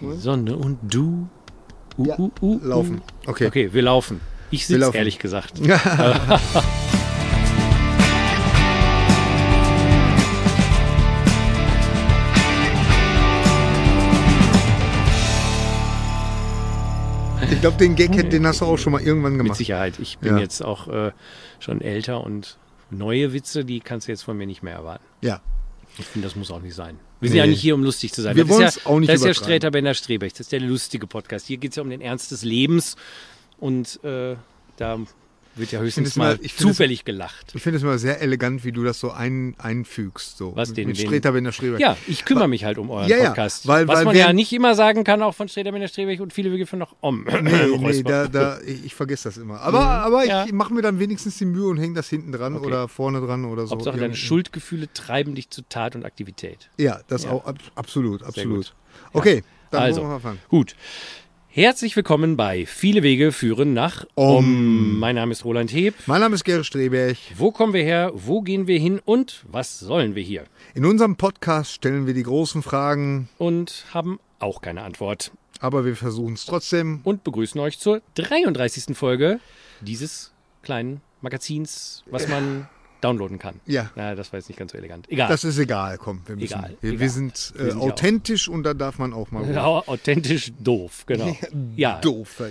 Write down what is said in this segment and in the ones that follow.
Die Sonne und du. Uh, Ja, uh, uh, laufen. uh. Okay. Okay, wir laufen. Ich sitze laufen. ehrlich gesagt. Ich glaube, den Gag, den hast du auch schon mal irgendwann Mit gemacht. Sicherheit. Ich bin Ja. jetzt auch äh, schon älter und neue Witze, die kannst du jetzt von mir nicht mehr erwarten. Ja. Ich finde, das muss auch nicht sein. Wir sind Nee. ja nicht hier, um lustig zu sein. Wir das ist wollen's ja, auch nicht Das ist ja. Sträter Bender Strebech. Das ist der lustige Podcast. Hier geht es ja um den Ernst des Lebens. Und äh, da wird ja höchstens mal ich finde es- zufällig gelacht. Ich finde es immer sehr elegant, wie du das so ein, einfügst. So. Was, den- mit Streter Streber. Ja, ich kümmere mich halt um euren Ja, ja, Podcast. weil- Was weil man ja nicht immer sagen kann, auch von Sträter Bender Strebech und viele von noch Om. Nee, nee, da, da, ich, ich vergesse das immer. Aber, aber Ja. ich mache mir dann wenigstens die Mühe und hänge das hinten dran Okay. oder vorne dran oder so. Hauptsache, deine. Schuldgefühle treiben dich zu Tat und Aktivität. Ja, das Ja. auch ab, absolut, absolut. Okay, dann Also. wir mal anfangen. Gut. Herzlich willkommen bei Viele Wege führen nach Om. Mein Name ist Roland Heb. Mein Name ist Gerrit Streberg. Wo kommen wir her? Wo gehen wir hin? Und was sollen wir hier? In unserem Podcast stellen wir die großen Fragen, Und haben auch keine Antwort. aber wir versuchen es trotzdem. Und begrüßen euch zur 33. Folge dieses kleinen Magazins, was man downloaden kann. Ja. Na, das war jetzt nicht ganz so elegant. Egal. Das ist egal, komm. Wir, müssen, Egal, wir, egal. wir sind äh, Wir sind ja authentisch und da darf man auch mal. Ja, authentisch doof, genau. Ja, doof.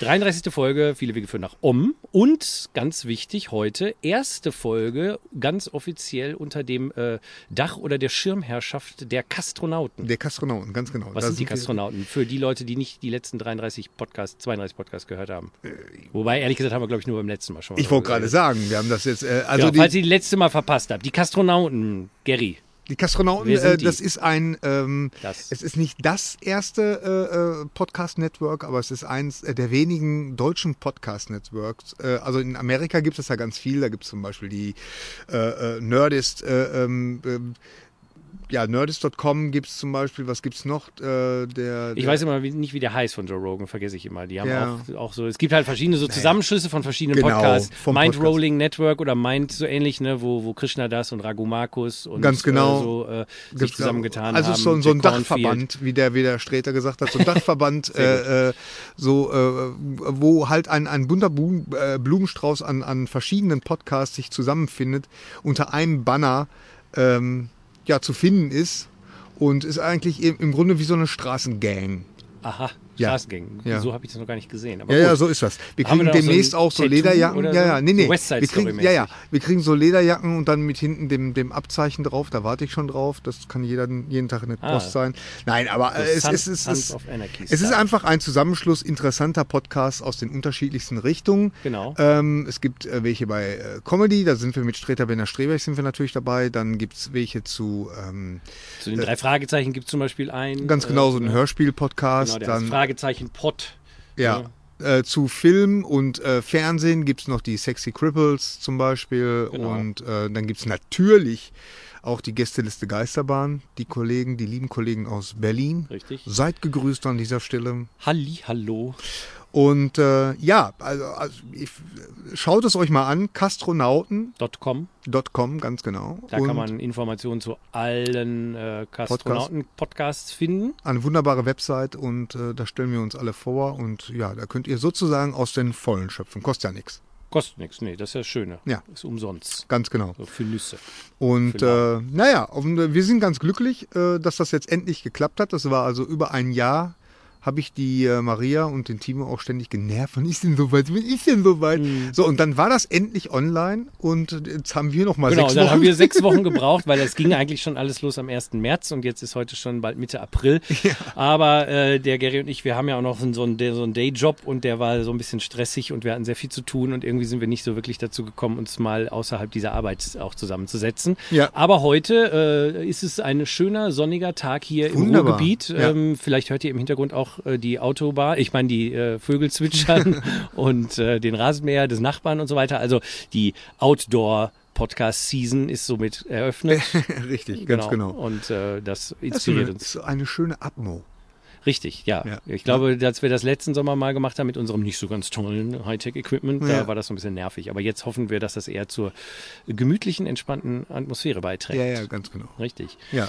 33. Folge, viele Wege führen nach Om. Und ganz wichtig heute, erste Folge, ganz offiziell unter dem äh, Dach oder der Schirmherrschaft der Kastronauten. Der Kastronauten, ganz genau. Was Da sind die Kastronauten? Für die Leute, die nicht die letzten 33 Podcasts, 32 Podcasts gehört haben. Äh, Wobei, ehrlich gesagt, haben wir, glaube ich, nur beim letzten Mal schon. Ich wollte gerade sagen, wir haben das jetzt. Äh, also ja, die, ihr die letzte Mal verpasst habt. Die Kastronauten, Gary. Die Kastronauten, äh, die? das ist ein, ähm, Das. es ist nicht das erste äh, äh, Podcast-Network, aber es ist eins äh, der wenigen deutschen Podcast-Networks. Äh, also in Amerika gibt es ja ganz viel, da gibt es zum Beispiel die äh, Nerdist, äh, ähm, ähm, ja, Nerdist.com gibt es zum Beispiel, was gibt es noch? Äh, der, Ich der, weiß immer nicht, wie der heißt von Joe Rogan, vergesse ich immer. Die haben Ja. auch, auch so, es gibt halt verschiedene so Zusammenschlüsse von verschiedenen Genau, Podcasts. Mind Podcast. Rolling Network oder Mind so ähnlich, ne, wo, wo Krishna das und Raghu Markus und Ganz genau. äh, so äh, sich zusammengetan also haben. so, so ein. Dachverband, wie der, wie der Sträter gesagt hat, so ein Dachverband, äh, äh, so, äh, wo halt ein, ein bunter Blumen, Blumenstrauß an, an verschiedenen Podcasts sich zusammenfindet, unter einem Banner ähm, ja, zu finden ist und ist eigentlich im, Grunde wie so eine Straßengang. Aha, Ja. Straßengang. Ja. So habe ich das noch gar nicht gesehen. Aber Ja, ja, gut. so ist das. Wir wir kriegen so demnächst ein auch so Tattoo Lederjacken. Ja, so? ja, nee, So nee. Side wir kriegen, ja, ja, wir kriegen so Lederjacken und dann mit hinten dem, dem Abzeichen drauf. Da warte ich schon drauf. Das kann jeder, jeden Tag in der Ah. Post sein. Nein, aber äh, es, Son- es, es, es, es ist einfach ein Zusammenschluss interessanter Podcasts aus den unterschiedlichsten Richtungen. Genau. Ähm, es gibt äh, welche bei äh, Comedy, da sind wir mit Streter Benner Streberg sind wir natürlich dabei. Dann gibt es welche zu ähm, Zu den drei Fragezeichen gibt es zum Beispiel einen. ganz genau so einen Hörspiel-Podcast. Genau, dann Fragezeichen Pod. Ja. Äh, zu Film und äh, Fernsehen gibt es noch die Sexy Cripples zum Beispiel. Genau. Und äh, dann gibt es natürlich auch die Gästeliste Geisterbahn, die Kollegen, die lieben Kollegen aus Berlin. Richtig. Seid gegrüßt an dieser Stelle. Halli, hallo. Und äh, ja, also, also ich, schaut es euch mal an, kastronauten.com, .com. ganz genau. Da und kann man Informationen zu allen äh, Kastronauten-Podcasts finden. eine wunderbare Website und äh, da stellen wir uns alle vor. Und ja, da könnt ihr sozusagen aus den Vollen schöpfen. Kostet ja nichts. Kostet nichts, nee, das ist ja das Schöne. Ja. Ist umsonst. Ganz genau. So für Nüsse. Und Für äh, naja, äh, wir sind ganz glücklich, äh, dass das jetzt endlich geklappt hat. Das war also über ein Jahr, habe ich die äh, Maria und den Timo auch ständig genervt. Wann ist denn soweit? Wann ist denn soweit? Mhm. So, und dann war das endlich online und jetzt haben wir noch mal Genau, sechs dann Wochen. haben wir sechs Wochen gebraucht, weil es ging eigentlich schon alles los am 1. März und jetzt ist heute schon bald Mitte April. Aber äh, der Gary und ich, wir haben ja auch noch so einen, so einen Dayjob und der war so ein bisschen stressig und wir hatten sehr viel zu tun und irgendwie sind wir nicht so wirklich dazu gekommen, uns mal außerhalb dieser Arbeit auch zusammenzusetzen. Ja. Aber heute äh, ist es ein schöner, sonniger Tag hier im Wunderbar. Ruhrgebiet. Ja. Ähm, vielleicht hört ihr im Hintergrund auch äh, die Autobahn, ich meine die äh, Vögel zwitschern und äh, den Rasenmäher des Nachbarn und so weiter. Also die Outdoor Podcast Season ist somit eröffnet. Richtig, ganz genau. Und äh, das Das ist inspiriert eine, uns. ist eine schöne Atmo. Richtig, ja. Ja. Ich glaube, als wir das letzten Sommer mal gemacht haben mit unserem nicht so ganz tollen Hightech-Equipment, da Ja. war das so ein bisschen nervig. Aber jetzt hoffen wir, dass das eher zur gemütlichen, entspannten Atmosphäre beiträgt. Ja, ja, ganz genau. Richtig. Ja.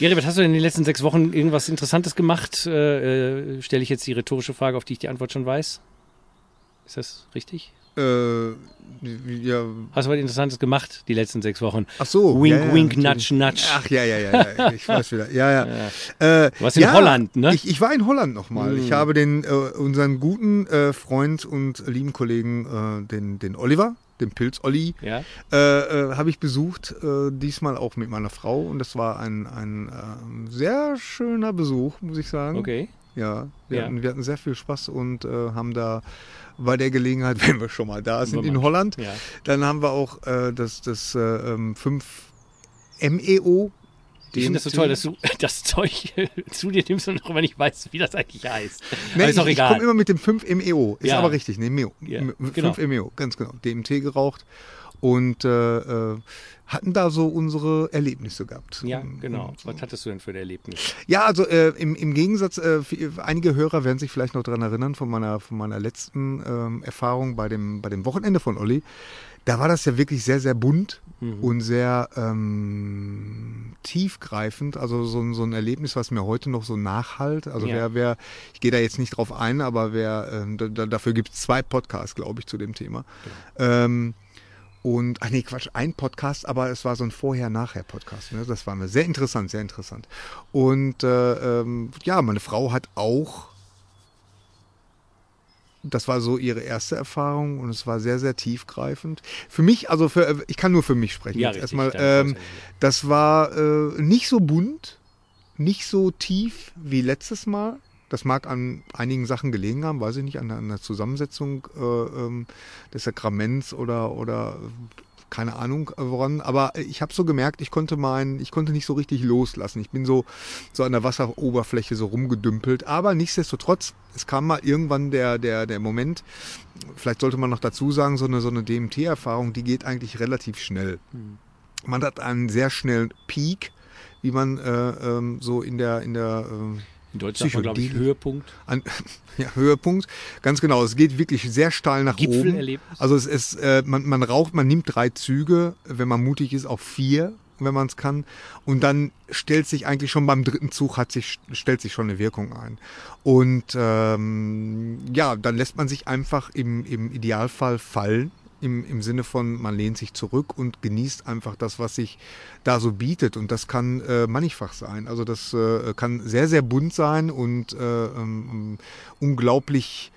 Was hast du denn in den letzten sechs Wochen irgendwas Interessantes gemacht? Äh, äh, Stelle ich jetzt die rhetorische Frage, auf die ich die Antwort schon weiß. Ist das richtig? Äh, ja. Hast du was Interessantes gemacht die letzten sechs Wochen? Ach so. Wink, ja, ja, wink, natürlich. nudge, nudge. Ach ja, ja, ja, ja. Ich weiß wieder. Ja, ja. Äh, Du warst in ja, Holland, ne? Ich, ich war in Holland nochmal. Mm. Ich habe den äh, unseren guten äh, Freund und lieben Kollegen, äh, den, den Oliver, den Pilz Olli, Ja. äh, äh, habe ich besucht, äh, diesmal auch mit meiner Frau. Und das war ein, ein äh, sehr schöner Besuch, muss ich sagen. Okay. Ja, wir, Ja. Hatten, wir hatten sehr viel Spaß und äh, haben da bei der Gelegenheit, wenn wir schon mal da sind, in Holland, Ja. dann haben wir auch äh, das, das äh, ähm, 5 MEO. Ich finde das so toll, dass du das Zeug zu dir nimmst und noch immer nicht weißt, wie das eigentlich heißt. Nee, Aber ist auch ich, ich egal. komme immer mit dem 5 MEO. Ist Ja. aber richtig, ne, MEO. Ja, M- 5 genau. MEO, ganz genau. DMT geraucht und äh, äh, hatten da so unsere Erlebnisse gehabt. ja, genau. und- Was hattest du denn für ein Erlebnis? Ja, also äh, im, im Gegensatz, äh, einige Hörer werden sich vielleicht noch daran erinnern von meiner, von meiner letzten ähm, Erfahrung bei dem, bei dem Wochenende von Olli. Da war das ja wirklich sehr, sehr bunt und sehr ähm, tiefgreifend. Also so, ein- so ein Erlebnis, was mir heute noch so nachhalt. Also Ja. wer, wer, ich gehe da jetzt nicht drauf ein, aber wer, ähm, da, da, dafür gibt es zwei Podcasts, glaube ich, zu dem Thema. Ähm, und, ach nee, Quatsch, ein Podcast, aber es war so ein Vorher-Nachher-Podcast. Ne? Das war mir sehr interessant, sehr interessant. Und äh, ähm, ja, meine Frau hat auch, das war so ihre erste Erfahrung und es war sehr, sehr tiefgreifend. Für mich, also für, ich kann nur für mich sprechen. Ja, Jetzt richtig, erstmal, ähm, das war äh, nicht so bunt, nicht so tief wie letztes Mal. Das mag an einigen Sachen gelegen haben, weiß ich nicht, an der, an der Zusammensetzung äh, ähm, des Sakraments oder, oder keine Ahnung äh, woran. Aber ich habe so gemerkt, ich konnte mein, ich konnte nicht so richtig loslassen. Ich bin so, so an der Wasseroberfläche so rumgedümpelt. Aber nichtsdestotrotz, es kam mal irgendwann der, der, der Moment, vielleicht sollte man noch dazu sagen, so eine, so eine DMT-Erfahrung, die geht eigentlich relativ schnell. Man hat einen sehr schnellen Peak, wie man äh, ähm, so in der, in der äh, In Deutsch sagt man, glaube ich. Höhepunkt. an, ja, Höhepunkt. Ganz genau. Es geht wirklich sehr steil nach oben. Also es ist, äh, man, man raucht, man nimmt drei Züge, wenn man mutig ist, auch vier, wenn man es kann. Und dann stellt sich eigentlich schon beim dritten Zug hat sich, stellt sich schon eine Wirkung ein. Und ähm, ja, dann lässt man sich einfach im, im Idealfall fallen. Im, Im Sinne von, man lehnt sich zurück und genießt einfach das, was sich da so bietet. Und das kann äh, mannigfach sein. Also das äh, kann sehr, sehr bunt sein und äh, ähm, unglaublich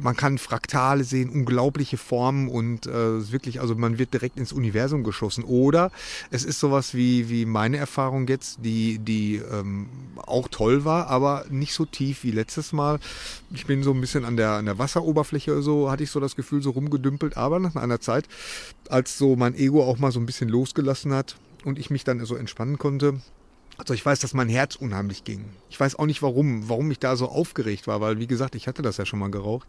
man kann Fraktale sehen, unglaubliche Formen und äh, wirklich, also man wird direkt ins Universum geschossen. Oder es ist sowas wie, wie meine Erfahrung jetzt, die, die ähm, auch toll war, aber nicht so tief wie letztes Mal. Ich bin so ein bisschen an der, an der Wasseroberfläche so, hatte ich so das Gefühl, so rumgedümpelt, aber nach einer Zeit, als so mein Ego auch mal so ein bisschen losgelassen hat und ich mich dann so entspannen konnte, also ich weiß, dass mein Herz unheimlich ging. Ich weiß auch nicht warum, warum ich da so aufgeregt war, weil wie gesagt, ich hatte das ja schon mal geraucht.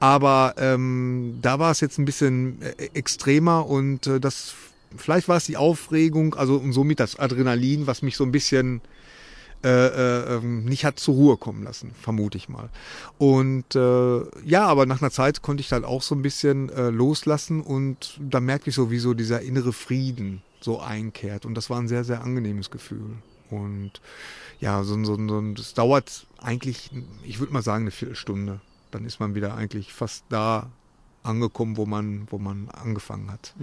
Aber ähm, da war es jetzt ein bisschen äh, extremer und äh, das vielleicht war es die Aufregung, also und somit das Adrenalin, was mich so ein bisschen äh, äh, ähm, nicht hat zur Ruhe kommen lassen, vermute ich mal. Und äh, ja, aber nach einer Zeit konnte ich dann auch so ein bisschen äh, loslassen und da merkte ich so, wie so dieser innere Frieden so einkehrt. Und das war ein sehr, sehr angenehmes Gefühl. Und ja, so, ein- so, ein- so, das dauert eigentlich, ich würde mal sagen, eine Viertelstunde. Dann ist man wieder eigentlich fast da angekommen, wo man, wo man angefangen hat.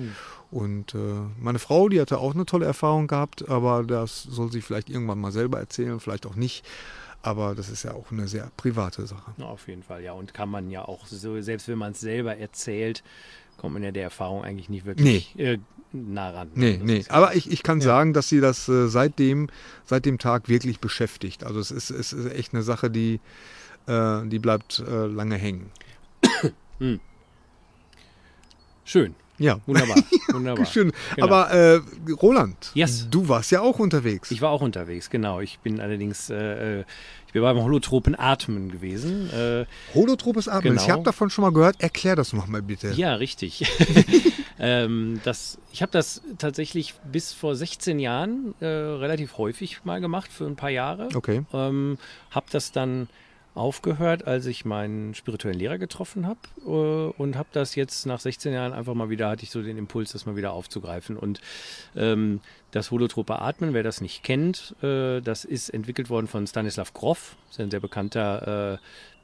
Und äh, meine Frau, die hatte auch eine tolle Erfahrung gehabt, aber das soll sie vielleicht irgendwann mal selber erzählen, vielleicht auch nicht. Aber das ist ja auch eine sehr private Sache. Auf jeden Fall, ja. Und kann man ja auch so, selbst wenn man es selber erzählt, kommt man ja der Erfahrung eigentlich nicht wirklich äh, nah ran. Nee, Das nee. Aber ich, ich kann sagen, dass sie das äh, seitdem, seit dem Tag wirklich beschäftigt. Also es ist, es ist echt eine Sache, die, äh, die bleibt äh, lange hängen. Schön. Ja. Wunderbar. Wunderbar. Schön. Genau. Aber äh, Roland, Yes. du warst ja auch unterwegs. Ich war auch unterwegs, genau. Ich bin allerdings, äh, ich bin beim holotropen Atmen gewesen. Äh, Holotropes Atmen. Genau. Ich habe davon schon mal gehört. Erklär das noch mal bitte. ja, richtig. ähm, das, ich habe das tatsächlich bis vor 16 Jahren äh, relativ häufig mal gemacht, für ein paar Jahre. Okay. Ähm, habe das dann aufgehört, als ich meinen spirituellen Lehrer getroffen habe äh, und habe das jetzt nach 16 Jahren einfach mal wieder, hatte ich so den Impuls, das mal wieder aufzugreifen. Und ähm, das holotrope Atmen, wer das nicht kennt, äh, das ist entwickelt worden von Stanislav Grof, ist ein sehr bekannter äh,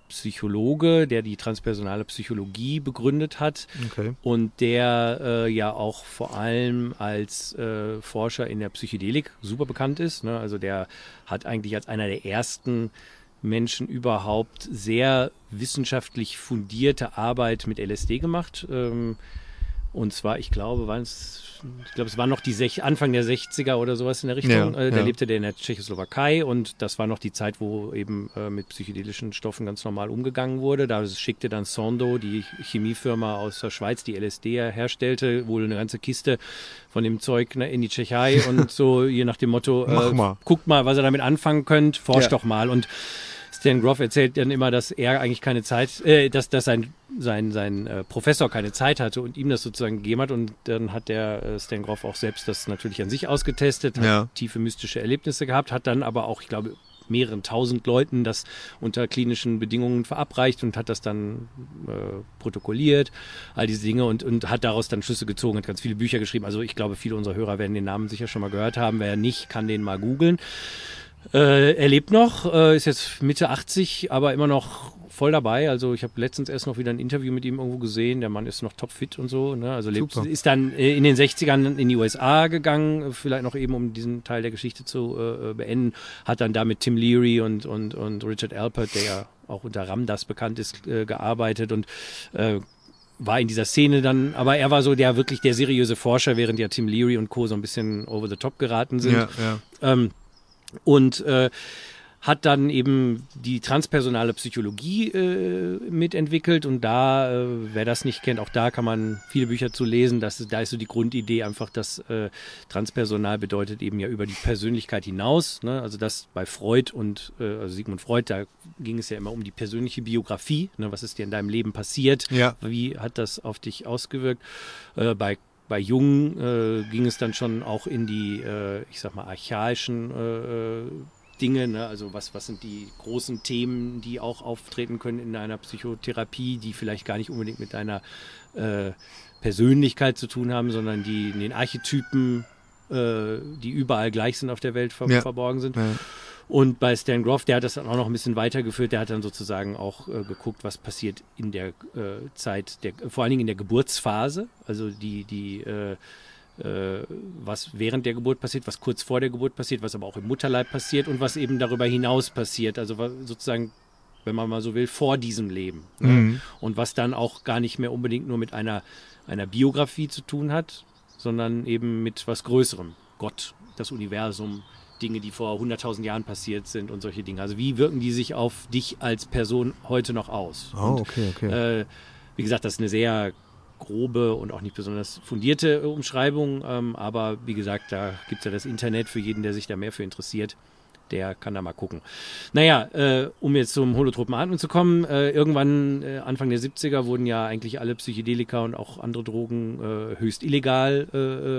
Psychologe, der die transpersonale Psychologie begründet hat Okay. und der äh, ja auch vor allem als äh, Forscher in der Psychedelik super bekannt ist. Ne? Also der hat eigentlich als einer der ersten Menschen überhaupt sehr wissenschaftlich fundierte Arbeit mit LSD gemacht. Ähm, und zwar, ich glaube, waren es, ich glaube, es war noch die Sech Anfang der 60er oder sowas in der Richtung. Ja, äh, da ja. lebte der in der Tschechoslowakei und das war noch die Zeit, wo eben äh, mit psychedelischen Stoffen ganz normal umgegangen wurde. Da schickte dann Sondo, die Chemiefirma aus der Schweiz, die LSD herstellte, wohl eine ganze Kiste von dem Zeug ne, in die Tschechei und so, je nach dem Motto, äh, mal. guckt mal, was ihr damit anfangen könnt, forscht Ja. doch mal. Und Stan Groff erzählt dann immer, dass er eigentlich keine Zeit, äh, dass, dass sein, sein, sein äh, Professor keine Zeit hatte und ihm das sozusagen gegeben hat. Und dann hat der äh, Stan Groff auch selbst das natürlich an sich ausgetestet, hat Ja. tiefe mystische Erlebnisse gehabt, hat dann aber auch, ich glaube, mehreren tausend Leuten das unter klinischen Bedingungen verabreicht und hat das dann äh, protokolliert, all diese Dinge und, und hat daraus dann Schlüsse gezogen, hat ganz viele Bücher geschrieben. Also ich glaube, viele unserer Hörer werden den Namen sicher schon mal gehört haben. Wer nicht, kann den mal googeln. Äh, er lebt noch, äh, ist jetzt Mitte 80, aber immer noch voll dabei. Also ich habe letztens erst noch wieder ein Interview mit ihm irgendwo gesehen. Der Mann ist noch topfit und so. Ne? Also lebt, ist dann äh, in den 60ern in die USA gegangen, vielleicht noch eben, um diesen Teil der Geschichte zu äh, äh, beenden. Hat dann da mit Tim Leary und, und, und Richard Alpert, der ja auch unter Ramdas bekannt ist, äh, gearbeitet und äh, war in dieser Szene dann, aber er war so der wirklich der seriöse Forscher, während ja Tim Leary und Co. so ein bisschen over the top geraten sind. Ja, ja. Ähm, und äh, hat dann eben die transpersonale Psychologie äh, mitentwickelt und da, äh, wer das nicht kennt, auch da kann man viele Bücher zu lesen. Das da ist so die Grundidee einfach, dass äh, transpersonal bedeutet eben ja über die Persönlichkeit hinaus. Ne? Also das bei Freud und äh, also Sigmund Freud, da ging es ja immer um die persönliche Biografie. Ne? Was ist dir in deinem Leben passiert? Ja. Wie hat das auf dich ausgewirkt? Äh, bei bei Jung äh, ging es dann schon auch in die, äh, ich sag mal, archaischen äh, äh, Dinge, ne? also was, was sind die großen Themen, die auch auftreten können in einer Psychotherapie, die vielleicht gar nicht unbedingt mit deiner äh, Persönlichkeit zu tun haben, sondern die in den Archetypen, äh, die überall gleich sind auf der Welt ver Ja. verborgen sind. Ja. Und bei Stan Groff, der hat das dann auch noch ein bisschen weitergeführt. Der hat dann sozusagen auch äh, geguckt, was passiert in der äh, Zeit, der, vor allen Dingen in der Geburtsphase. Also die, die, äh, äh, was während der Geburt passiert, was kurz vor der Geburt passiert, was aber auch im Mutterleib passiert und was eben darüber hinaus passiert. Also sozusagen, wenn man mal so will, vor diesem Leben. Ne? Mhm. Und was dann auch gar nicht mehr unbedingt nur mit einer, einer Biografie zu tun hat, sondern eben mit was Größerem. Gott, das Universum, Dinge, die vor 100.000 Jahren passiert sind und solche Dinge. Also wie wirken die sich auf dich als Person heute noch aus? Oh, Und, okay, okay. äh, wie gesagt, das ist eine sehr grobe und auch nicht besonders fundierte äh, Umschreibung, ähm, aber wie gesagt, da gibt es ja das Internet für jeden, der sich da mehr für interessiert. Der kann da mal gucken. Naja, äh, um jetzt zum holotropen Atmen zu kommen, äh, irgendwann äh, Anfang der 70er wurden ja eigentlich alle Psychedelika und auch andere Drogen äh, höchst illegal äh,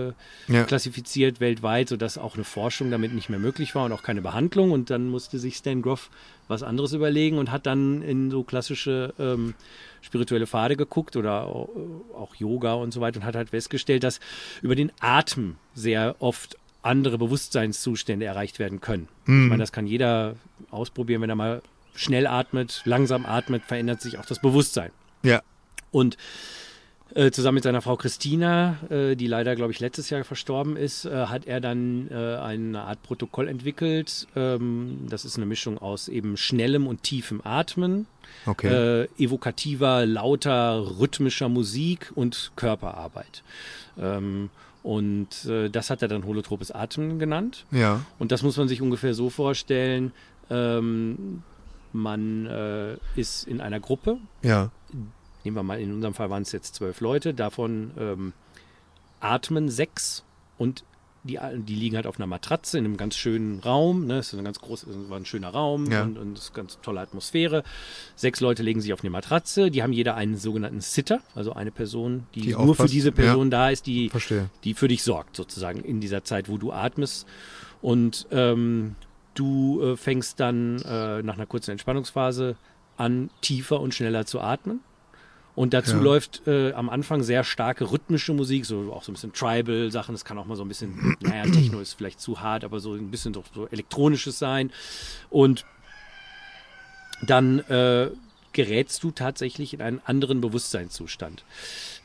äh, Ja. klassifiziert weltweit, sodass auch eine Forschung damit nicht mehr möglich war und auch keine Behandlung. Und dann musste sich Stan Groff was anderes überlegen und hat dann in so klassische ähm, spirituelle Pfade geguckt oder au- auch Yoga und so weiter und hat halt festgestellt, dass über den Atem sehr oft andere Bewusstseinszustände erreicht werden können. Ich meine, das kann jeder ausprobieren, wenn er mal schnell atmet, langsam atmet, verändert sich auch das Bewusstsein. Ja. Und äh, zusammen mit seiner Frau Christina, äh, die leider, glaube ich, letztes Jahr verstorben ist, äh, hat er dann eine Art Protokoll entwickelt. Ähm, das ist eine Mischung aus eben schnellem und tiefem Atmen, Okay. evokativer, lauter, rhythmischer Musik und Körperarbeit. Ähm, und äh, das hat er dann holotropes Atmen genannt. ja. Und das muss man sich ungefähr so vorstellen. Ähm, man äh, ist in einer Gruppe, Ja. nehmen wir mal, in unserem Fall waren es jetzt zwölf Leute, davon ähm, atmen sechs und die, die liegen halt auf einer Matratze in einem ganz schönen Raum. Ne? Es ist ein ganz groß, war ein schöner Raum Ja. und, und es ist eine ganz tolle Atmosphäre. Sechs Leute legen sich auf eine Matratze, die haben jeder einen sogenannten Sitter, also eine Person, die, Die nur für aufpasst, diese Person da ist, die Verstehe. die für dich sorgt, sozusagen, in dieser Zeit, wo du atmest. Und ähm, du äh, fängst dann äh, nach einer kurzen Entspannungsphase an, tiefer und schneller zu atmen. Und dazu Ja. läuft äh, am Anfang sehr starke rhythmische Musik, so auch so ein bisschen Tribal-Sachen. Das kann auch mal so ein bisschen, naja, Techno ist vielleicht zu hart, aber so ein bisschen doch so elektronisches sein. Und dann äh, gerätst du tatsächlich in einen anderen Bewusstseinszustand.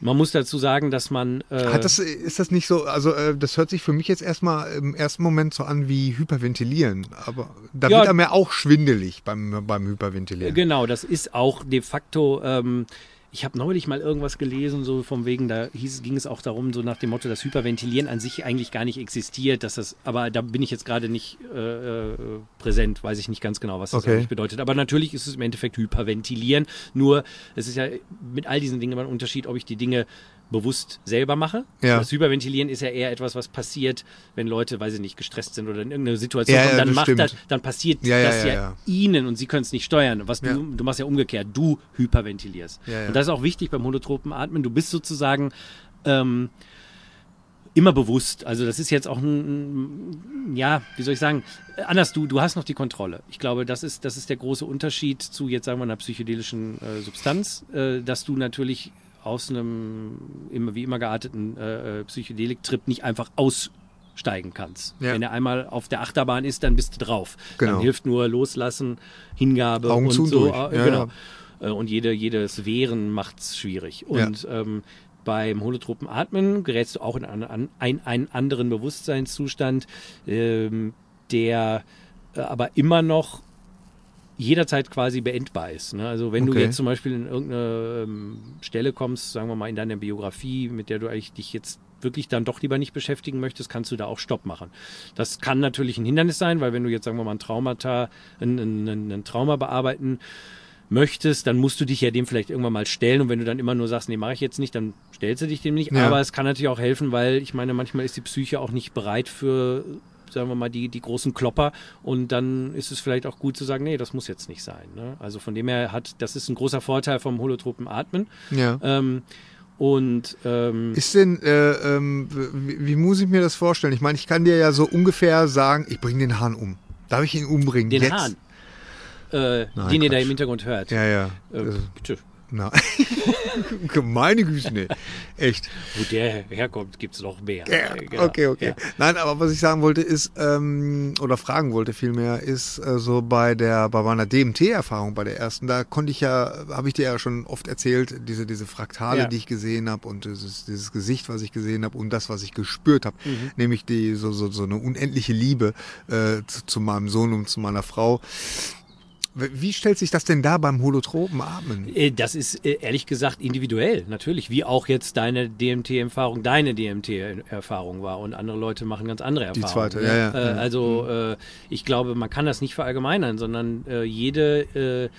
Man muss dazu sagen, dass man äh, Hat das, ist das nicht so, also äh, das hört sich für mich jetzt erstmal im ersten Moment so an wie Hyperventilieren, aber da Ja. wird er mir auch schwindelig beim, beim Hyperventilieren. Genau, das ist auch de facto. Ähm, ich habe neulich mal irgendwas gelesen, so vom wegen, da hieß, ging es auch darum, so nach dem Motto, dass Hyperventilieren an sich eigentlich gar nicht existiert, dass das, aber da bin ich jetzt gerade nicht äh, äh, präsent, weiß ich nicht ganz genau, was das Okay. eigentlich bedeutet. Aber natürlich ist es im Endeffekt Hyperventilieren, nur es ist ja mit all diesen Dingen immer ein Unterschied, ob ich die Dinge bewusst selber mache. Ja. Das Hyperventilieren ist ja eher etwas, was passiert, wenn Leute, weiß ich nicht, gestresst sind oder in irgendeine Situation Ja, kommen, ja, dann das macht das, dann passiert Ja, ja, das ja, ja, ja. ihnen und sie können es nicht steuern. Was Ja. du, du machst ja umgekehrt, du hyperventilierst. Ja, ja. Und das ist auch wichtig beim holotropen Atmen. Du bist sozusagen ähm, immer bewusst. Also das ist jetzt auch ein, ein ja, wie soll ich sagen, äh, anders, du, du hast noch die Kontrolle. Ich glaube, das ist, das ist der große Unterschied zu jetzt sagen wir einer psychedelischen äh, Substanz, äh, dass du natürlich aus einem immer wie immer gearteten äh, äh, Psychedelik-Trip nicht einfach aussteigen kannst. Ja. Wenn er einmal auf der Achterbahn ist, dann bist du drauf. Genau. Dann hilft nur Loslassen, Hingabe Augen und so. durch. Äh, Ja, genau. Äh, Und jede, jedes Wehren macht's schwierig. Und ähm, beim holotropen Atmen gerätst du auch in einen, an- ein, einen anderen Bewusstseinszustand, ähm, der äh, aber immer noch jederzeit quasi beendbar ist. Ne? Also wenn du Okay. jetzt zum Beispiel in irgendeine ähm, Stelle kommst, sagen wir mal in deiner Biografie, mit der du eigentlich dich jetzt wirklich dann doch lieber nicht beschäftigen möchtest, kannst du da auch Stopp machen. Das kann natürlich ein Hindernis sein, weil wenn du jetzt sagen wir mal ein Traumata, ein, ein, ein Trauma bearbeiten möchtest, dann musst du dich ja dem vielleicht irgendwann mal stellen und wenn du dann immer nur sagst, nee, mache ich jetzt nicht, dann stellst du dich dem nicht. Ja. Aber es kann natürlich auch helfen, weil ich meine, manchmal ist die Psyche auch nicht bereit für sagen wir mal, die, die großen Klopper und dann ist es vielleicht auch gut zu sagen, nee, das muss jetzt nicht sein. Ne? Also von dem her hat, das ist ein großer Vorteil vom holotropen Atmen. Ja. Ähm, und ähm, Ist denn, äh, ähm, wie, wie muss ich mir das vorstellen? Ich meine, ich kann dir ja so ungefähr sagen, ich bringe den Hahn um. Darf ich ihn umbringen? den Jetzt? Hahn, äh, Nein, den ihr da Quatsch. im Hintergrund hört. Ja, ja. Äh, bitte. Na. Meine Güte, nee. Echt. Wo der herkommt, gibt es noch mehr. Ja, Äh, genau. okay, okay. Ja. Nein, aber was ich sagen wollte ist, ähm, oder fragen wollte vielmehr, ist äh, so bei der, bei meiner DMT-Erfahrung, bei der ersten, da konnte ich ja, habe ich dir ja schon oft erzählt, diese, diese Fraktale, Ja. die ich gesehen habe und dieses, dieses Gesicht, was ich gesehen habe und das, was ich gespürt habe, Mhm. nämlich die, so, so, so eine unendliche Liebe äh, zu, zu meinem Sohn und zu meiner Frau. Wie stellt sich das denn da beim holotropen Atmen? Äh, Das ist äh, ehrlich gesagt individuell, natürlich, wie auch jetzt deine DMT-Erfahrung deine DMT-Erfahrung war und andere Leute machen ganz andere Die Erfahrungen. zweite, ne? ja, ja, Äh, ja. Mhm. Also äh, ich glaube, man kann das nicht verallgemeinern, sondern jede äh,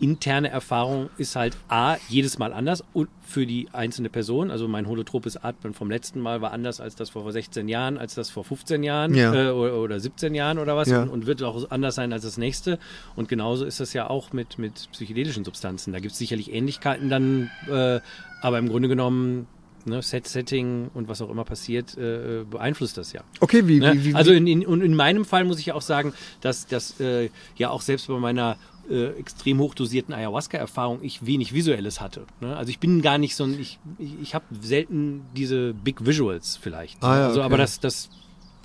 interne Erfahrung ist halt A, jedes Mal anders und für die einzelne Person. Also mein holotropes Atmen vom letzten Mal war anders als das vor 16 Jahren, als das vor 15 Jahren Ja. äh, oder, oder 17 Jahren oder was Ja. und, und wird auch anders sein als das nächste. Und genauso ist das ja auch mit, mit psychedelischen Substanzen. Da gibt es sicherlich Ähnlichkeiten dann, äh, aber im Grunde genommen ne, Set, Setting und was auch immer passiert, äh, beeinflusst das ja. Okay, wie, Ne? wie, wie also in, in, und in meinem Fall muss ich ja auch sagen, dass, dass äh, ja auch selbst bei meiner äh, extrem hochdosierten Ayahuasca-Erfahrung ich wenig Visuelles hatte. Ne? Also ich bin gar nicht so ein, ich, ich, ich habe selten diese Big Visuals vielleicht. Ah ja, also, okay. aber das, das,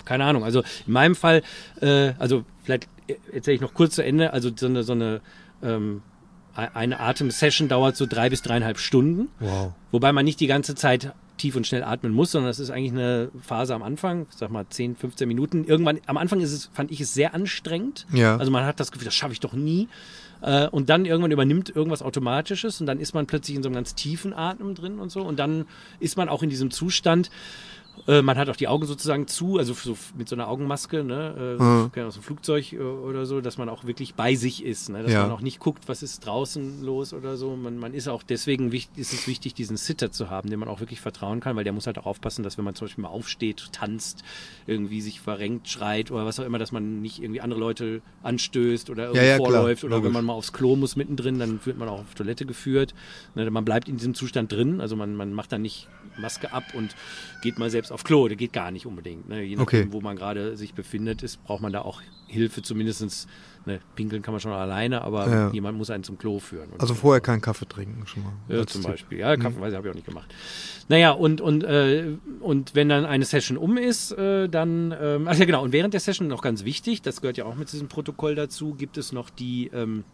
keine Ahnung. Also in meinem Fall, äh, also vielleicht erzähle ich noch kurz zu Ende, also so eine, so eine ähm, eine Atemsession dauert so drei bis dreieinhalb Stunden. Wow. Wobei man nicht die ganze Zeit tief und schnell atmen muss, sondern es ist eigentlich eine Phase am Anfang, ich sag mal 10, 15 Minuten. Irgendwann, am Anfang ist es, fand ich es sehr anstrengend. Ja. Also man hat das Gefühl, das schaffe ich doch nie. Äh, Und dann irgendwann übernimmt irgendwas Automatisches und dann ist man plötzlich in so einem ganz tiefen Atmen drin und so. Und dann ist man auch in diesem Zustand, äh, man hat auch die Augen sozusagen zu, also so mit so einer Augenmaske, ne, äh, Mhm. so aus dem Flugzeug äh, oder so, dass man auch wirklich bei sich ist, ne, dass Ja. man auch nicht guckt, was ist draußen los oder so. Man, man ist auch deswegen wichtig, ist es wichtig, diesen Sitter zu haben, dem man auch wirklich vertrauen kann, weil der muss halt auch aufpassen, dass wenn man zum Beispiel mal aufsteht, tanzt, irgendwie sich verrenkt, schreit oder was auch immer, dass man nicht irgendwie andere Leute anstößt oder irgendwie Ja, ja, klar, vorläuft oder logisch. wenn man mal aufs Klo muss mittendrin, dann wird man auch auf Toilette geführt. Ne, man bleibt in diesem Zustand drin, also man, man macht dann nicht Maske ab und geht mal selbst muss aufs Klo, der geht gar nicht unbedingt. Ne? Je nachdem, Okay. wo man gerade sich befindet, ist, braucht man da auch Hilfe, zumindestens. Ne, pinkeln kann man schon alleine, aber Ja. jemand muss einen zum Klo führen. Also so. vorher keinen Kaffee trinken schon mal. Ja, zum Tipp. Beispiel. Ja, Kaffeeweise habe ich auch nicht gemacht. Naja, und, und, äh, und wenn dann eine Session um ist, äh, dann, ähm, ach ja genau, und während der Session noch ganz wichtig, das gehört ja auch mit diesem Protokoll dazu, gibt es noch die, ähm,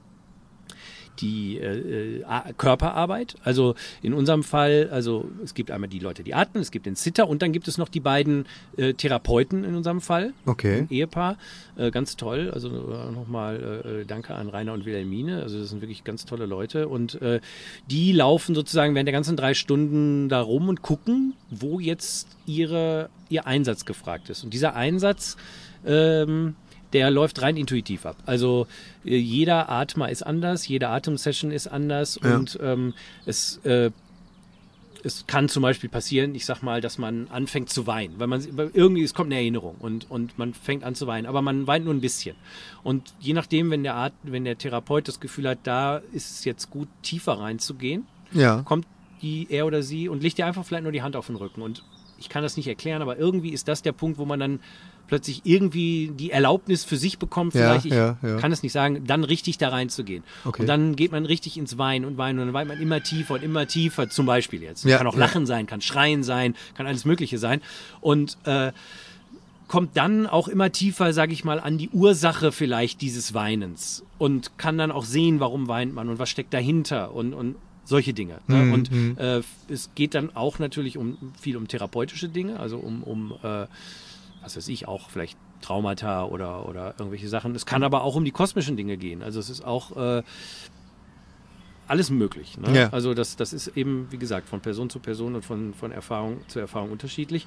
die äh, äh, Körperarbeit. Also in unserem Fall, also es gibt einmal die Leute, die atmen, es gibt den Sitter und dann gibt es noch die beiden äh, Therapeuten in unserem Fall. Okay. Ein Ehepaar, äh, ganz toll. Also äh, nochmal äh, danke an Rainer und Wilhelmine. Also das sind wirklich ganz tolle Leute. Und äh, die laufen sozusagen während der ganzen drei Stunden da rum und gucken, wo jetzt ihre, ihr Einsatz gefragt ist. Und dieser Einsatz, ähm, der läuft rein intuitiv ab. Also äh, jeder Atmer ist anders, jede Atemsession ist anders Ja. und ähm, es äh, es kann zum Beispiel passieren, ich sag mal, dass man anfängt zu weinen, weil man irgendwie es kommt eine Erinnerung und und man fängt an zu weinen, aber man weint nur ein bisschen. Und je nachdem, wenn der Art, wenn der Therapeut das Gefühl hat, da ist es jetzt gut tiefer reinzugehen, Ja. kommt die er oder sie und legt dir einfach vielleicht nur die Hand auf den Rücken und ich kann das nicht erklären, aber irgendwie ist das der Punkt, wo man dann plötzlich irgendwie die Erlaubnis für sich bekommt, Ja, vielleicht, ich ja, ja. kann es nicht sagen, dann richtig da reinzugehen. Okay. Und dann geht man richtig ins Weinen und Weinen und dann weint man immer tiefer und immer tiefer, zum Beispiel jetzt. Ja, kann auch ja. Lachen sein, kann Schreien sein, kann alles Mögliche sein. Und äh, kommt dann auch immer tiefer, sage ich mal, an die Ursache vielleicht dieses Weinens und kann dann auch sehen, warum weint man und was steckt dahinter und, und solche Dinge. Ne? Mhm, Und mhm. äh, es geht dann auch natürlich um viel um therapeutische Dinge, also um, um äh, was weiß ich, auch vielleicht Traumata oder, oder irgendwelche Sachen. Es kann aber auch um die kosmischen Dinge gehen. Also es ist auch äh, alles möglich. Ne? Ja. Also das, das ist eben, wie gesagt, von Person zu Person und von, von Erfahrung zu Erfahrung unterschiedlich.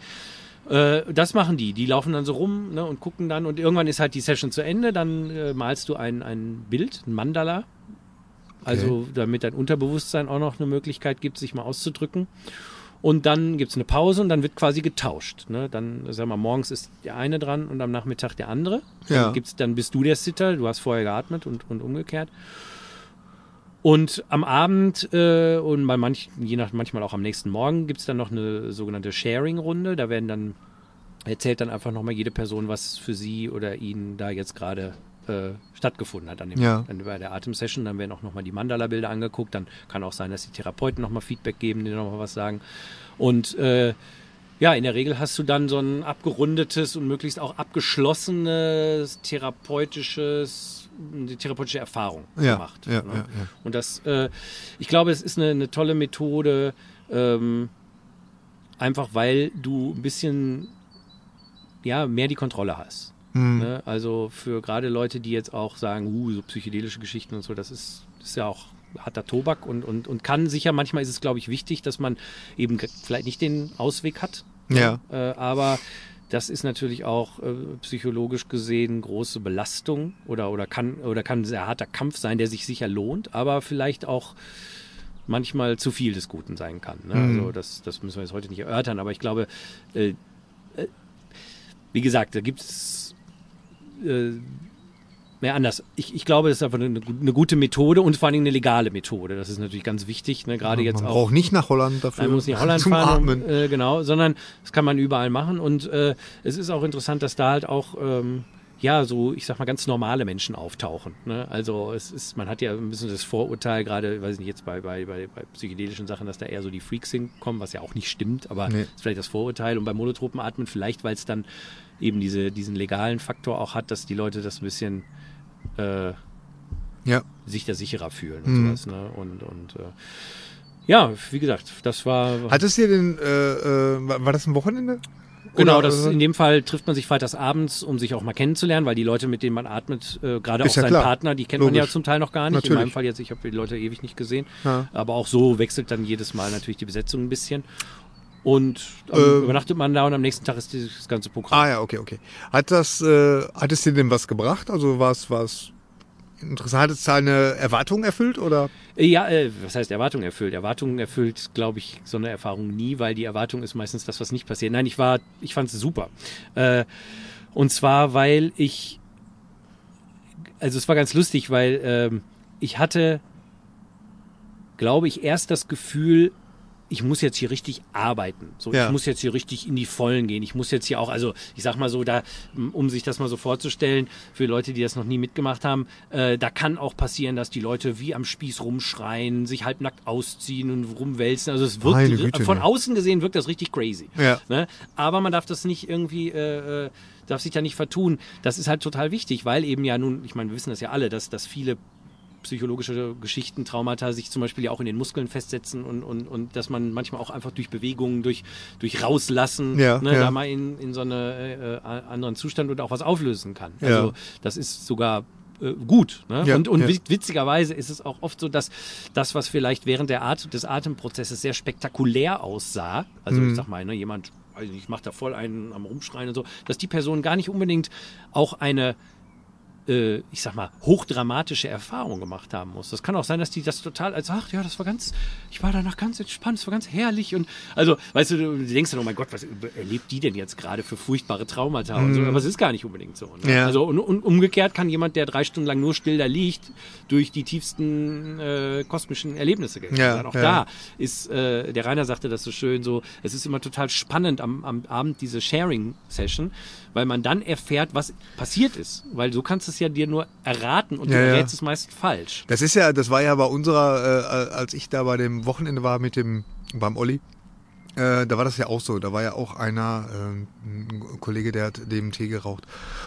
Äh, das machen die. Die laufen dann so rum ne, und gucken dann und irgendwann ist halt die Session zu Ende. Dann äh, malst du ein, ein Bild, ein Mandala. Also damit dein Unterbewusstsein auch noch eine Möglichkeit gibt, sich mal auszudrücken. Und dann gibt's eine Pause und dann wird quasi getauscht. Ne? Dann, sag mal, morgens ist der eine dran und am Nachmittag der andere. Ja. Dann, gibt's, dann bist du der Sitter, du hast vorher geatmet und, und umgekehrt. Und am Abend äh, und bei manchen, je nach manchmal auch am nächsten Morgen gibt's dann noch eine sogenannte Sharing-Runde. Da werden dann erzählt dann einfach nochmal jede Person, was für sie oder ihn da jetzt gerade äh, stattgefunden hat an dem, Ja. an, bei der Atemsession. Dann werden auch nochmal die Mandala-Bilder angeguckt. Dann kann auch sein, dass die Therapeuten nochmal Feedback geben, die nochmal was sagen. Und äh, ja, in der Regel hast du dann so ein abgerundetes und möglichst auch abgeschlossenes therapeutisches, eine therapeutische Erfahrung Ja, gemacht. ja, ne? ja, ja. Und das, äh, ich glaube, es ist eine, eine tolle Methode, ähm, einfach weil du ein bisschen ja, mehr die Kontrolle hast. Mhm. Ne? Also für gerade Leute, die jetzt auch sagen, uh, so psychedelische Geschichten und so, das ist, ist ja auch harter Tobak und, und, und kann sicher, manchmal ist es, glaube ich, wichtig, dass man eben vielleicht nicht den Ausweg hat. Ja. Äh, aber das ist natürlich auch äh, psychologisch gesehen große Belastung oder, oder, kann, oder kann ein sehr harter Kampf sein, der sich sicher lohnt, aber vielleicht auch manchmal zu viel des Guten sein kann. Ne? Mhm. Also das, das müssen wir jetzt heute nicht erörtern, aber ich glaube, äh, äh, wie gesagt, da gibt es äh, mehr anders. Ich, ich glaube, das ist einfach eine, eine gute Methode und vor allen Dingen eine legale Methode. Das ist natürlich ganz wichtig, ne? gerade jetzt man auch. braucht nicht nach Holland dafür. Man muss nicht nach Holland zum fahren, Atmen. äh, genau, sondern das kann man überall machen. Und äh, es ist auch interessant, dass da halt auch ähm, ja so, ich sag mal, ganz normale Menschen auftauchen. Ne? Also es ist, man hat ja ein bisschen das Vorurteil, gerade, weiß ich nicht, jetzt bei, bei, bei, bei psychedelischen Sachen, dass da eher so die Freaks hinkommen, was ja auch nicht stimmt, aber Nee. ist vielleicht das Vorurteil. Und beim Monotropenatmen vielleicht, weil es dann eben diese, diesen legalen Faktor auch hat, dass die Leute das ein bisschen äh, Ja. sich da sicherer fühlen und Mhm. sowas. Ne? Und, und äh, ja, wie gesagt, das war. Hattest du den, äh, äh, war das ein Wochenende? Genau, das, in dem Fall trifft man sich freitags abends, um sich auch mal kennenzulernen, weil die Leute, mit denen man atmet, äh, gerade auch ja seinen klar. Partner, die kennt man ja Logisch. zum Teil noch gar nicht. In Natürlich. meinem Fall jetzt, ich habe die Leute ewig nicht gesehen. Ja. Aber auch so wechselt dann jedes Mal natürlich die Besetzung ein bisschen. Und Ähm. übernachtet man da und am nächsten Tag ist dieses ganze Programm. Ah ja, okay, okay. Hat das, äh, hat es dir denn was gebracht? Also war es, war es interessant, hat es deine Erwartungen erfüllt oder? Ja, äh, was heißt Erwartungen erfüllt? Erwartungen erfüllt, glaube ich, so eine Erfahrung nie, weil die Erwartung ist meistens das, was nicht passiert. Nein, ich war, ich fand es super. Äh, und zwar, weil ich, also es war ganz lustig, weil ähm, ich hatte, glaube ich, erst das Gefühl, ich muss jetzt hier richtig arbeiten. So, Ja. ich muss jetzt hier richtig in die Vollen gehen. Ich muss jetzt hier auch, also ich sag mal so, da, um sich das mal so vorzustellen, für Leute, die das noch nie mitgemacht haben, äh, da kann auch passieren, dass die Leute wie am Spieß rumschreien, sich halbnackt ausziehen und rumwälzen. Also es wirkt Güte, von ne? außen gesehen wirkt das richtig crazy. Ja. Ne? Aber man darf das nicht irgendwie, äh, äh, darf sich da nicht vertun. Das ist halt total wichtig, weil eben ja nun, ich meine, wir wissen das ja alle, dass, dass viele psychologische Geschichten, Traumata sich zum Beispiel ja auch in den Muskeln festsetzen und, und, und dass man manchmal auch einfach durch Bewegungen, durch, durch rauslassen, Ja, ne, ja. da mal in, in so einen äh, anderen Zustand und auch was auflösen kann. Ja. Also das ist sogar äh, gut. Ne? Ja, und und ja. wit- witzigerweise ist es auch oft so, dass das, was vielleicht während der At des Atemprozesses sehr spektakulär aussah, also Mhm. ich sag mal, ne, jemand, weiß ich nicht, macht da voll einen am Rumschreien und so, dass die Person gar nicht unbedingt auch eine äh, ich sag mal, hochdramatische Erfahrung gemacht haben muss. Das kann auch sein, dass die das total als, ach ja, das war ganz, ich war danach ganz entspannt, es war ganz herrlich und also, weißt du, du denkst dann, oh mein Gott, was erlebt die denn jetzt gerade für furchtbare Traumata und so, aber es ist gar nicht unbedingt so. Ne? Ja. Also und, und umgekehrt kann jemand, der drei Stunden lang nur still da liegt, durch die tiefsten äh, kosmischen Erlebnisse gehen. Ja, Auch ja. da ist, äh, der Rainer sagte das so schön, so, es ist immer total spannend am, am Abend diese Sharing-Session, weil man dann erfährt, was passiert ist. Weil du kannst es ja dir nur erraten und Ja, du ja. errätst es meist falsch. Das ist ja, das war ja bei unserer, äh, als ich da bei dem Wochenende war mit dem, beim Olli, äh, da war das ja auch so. Da war ja auch einer, äh, ein Kollege, der hat DMT geraucht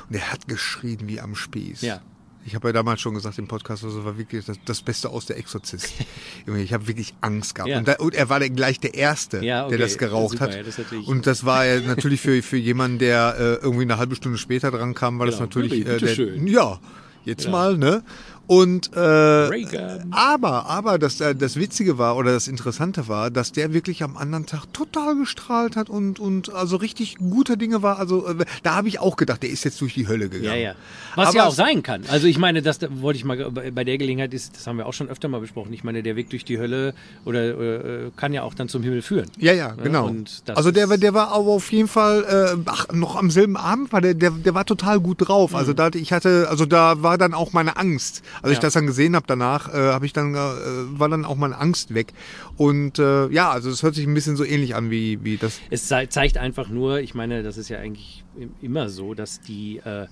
und der hat geschrien wie am Spieß. Ja. Ich habe ja damals schon gesagt im Podcast, also war wirklich das, das Beste aus der Exorzist. Ich habe wirklich Angst gehabt. Ja. Und, da, und er war gleich der Erste, Ja, okay. der das geraucht Super, hat. ja, das natürlich- und das war ja natürlich für, für jemanden, der äh, irgendwie eine halbe Stunde später dran kam, war das Genau. natürlich Bitte, äh, der, ja, jetzt mal, ne? Und äh, Reagan. aber, aber das, äh, das Witzige war oder das Interessante war, dass der wirklich am anderen Tag total gestrahlt hat und, und also richtig guter Dinge war. Also äh, da habe ich auch gedacht, der ist jetzt durch die Hölle gegangen. Ja, ja. Was Aber ja auch sein kann. Also ich meine, das da wollte ich mal bei der Gelegenheit ist, das haben wir auch schon öfter mal besprochen. Ich meine, der Weg durch die Hölle oder äh, kann ja auch dann zum Himmel führen. Ja, ja, genau. und das also der, der war aber auf jeden Fall, äh, ach, noch am selben Abend war der, der, der war total gut drauf. Also da hatte- ich hatte, also da war dann auch meine Angst. Als ich Ja. das dann gesehen habe danach, äh, habe ich dann, äh, war dann auch meine Angst weg. Und äh, ja, also es hört sich ein bisschen so ähnlich an wie, wie das. Es zei- zeigt einfach nur, ich meine, das ist ja eigentlich im- immer so, dass die, äh,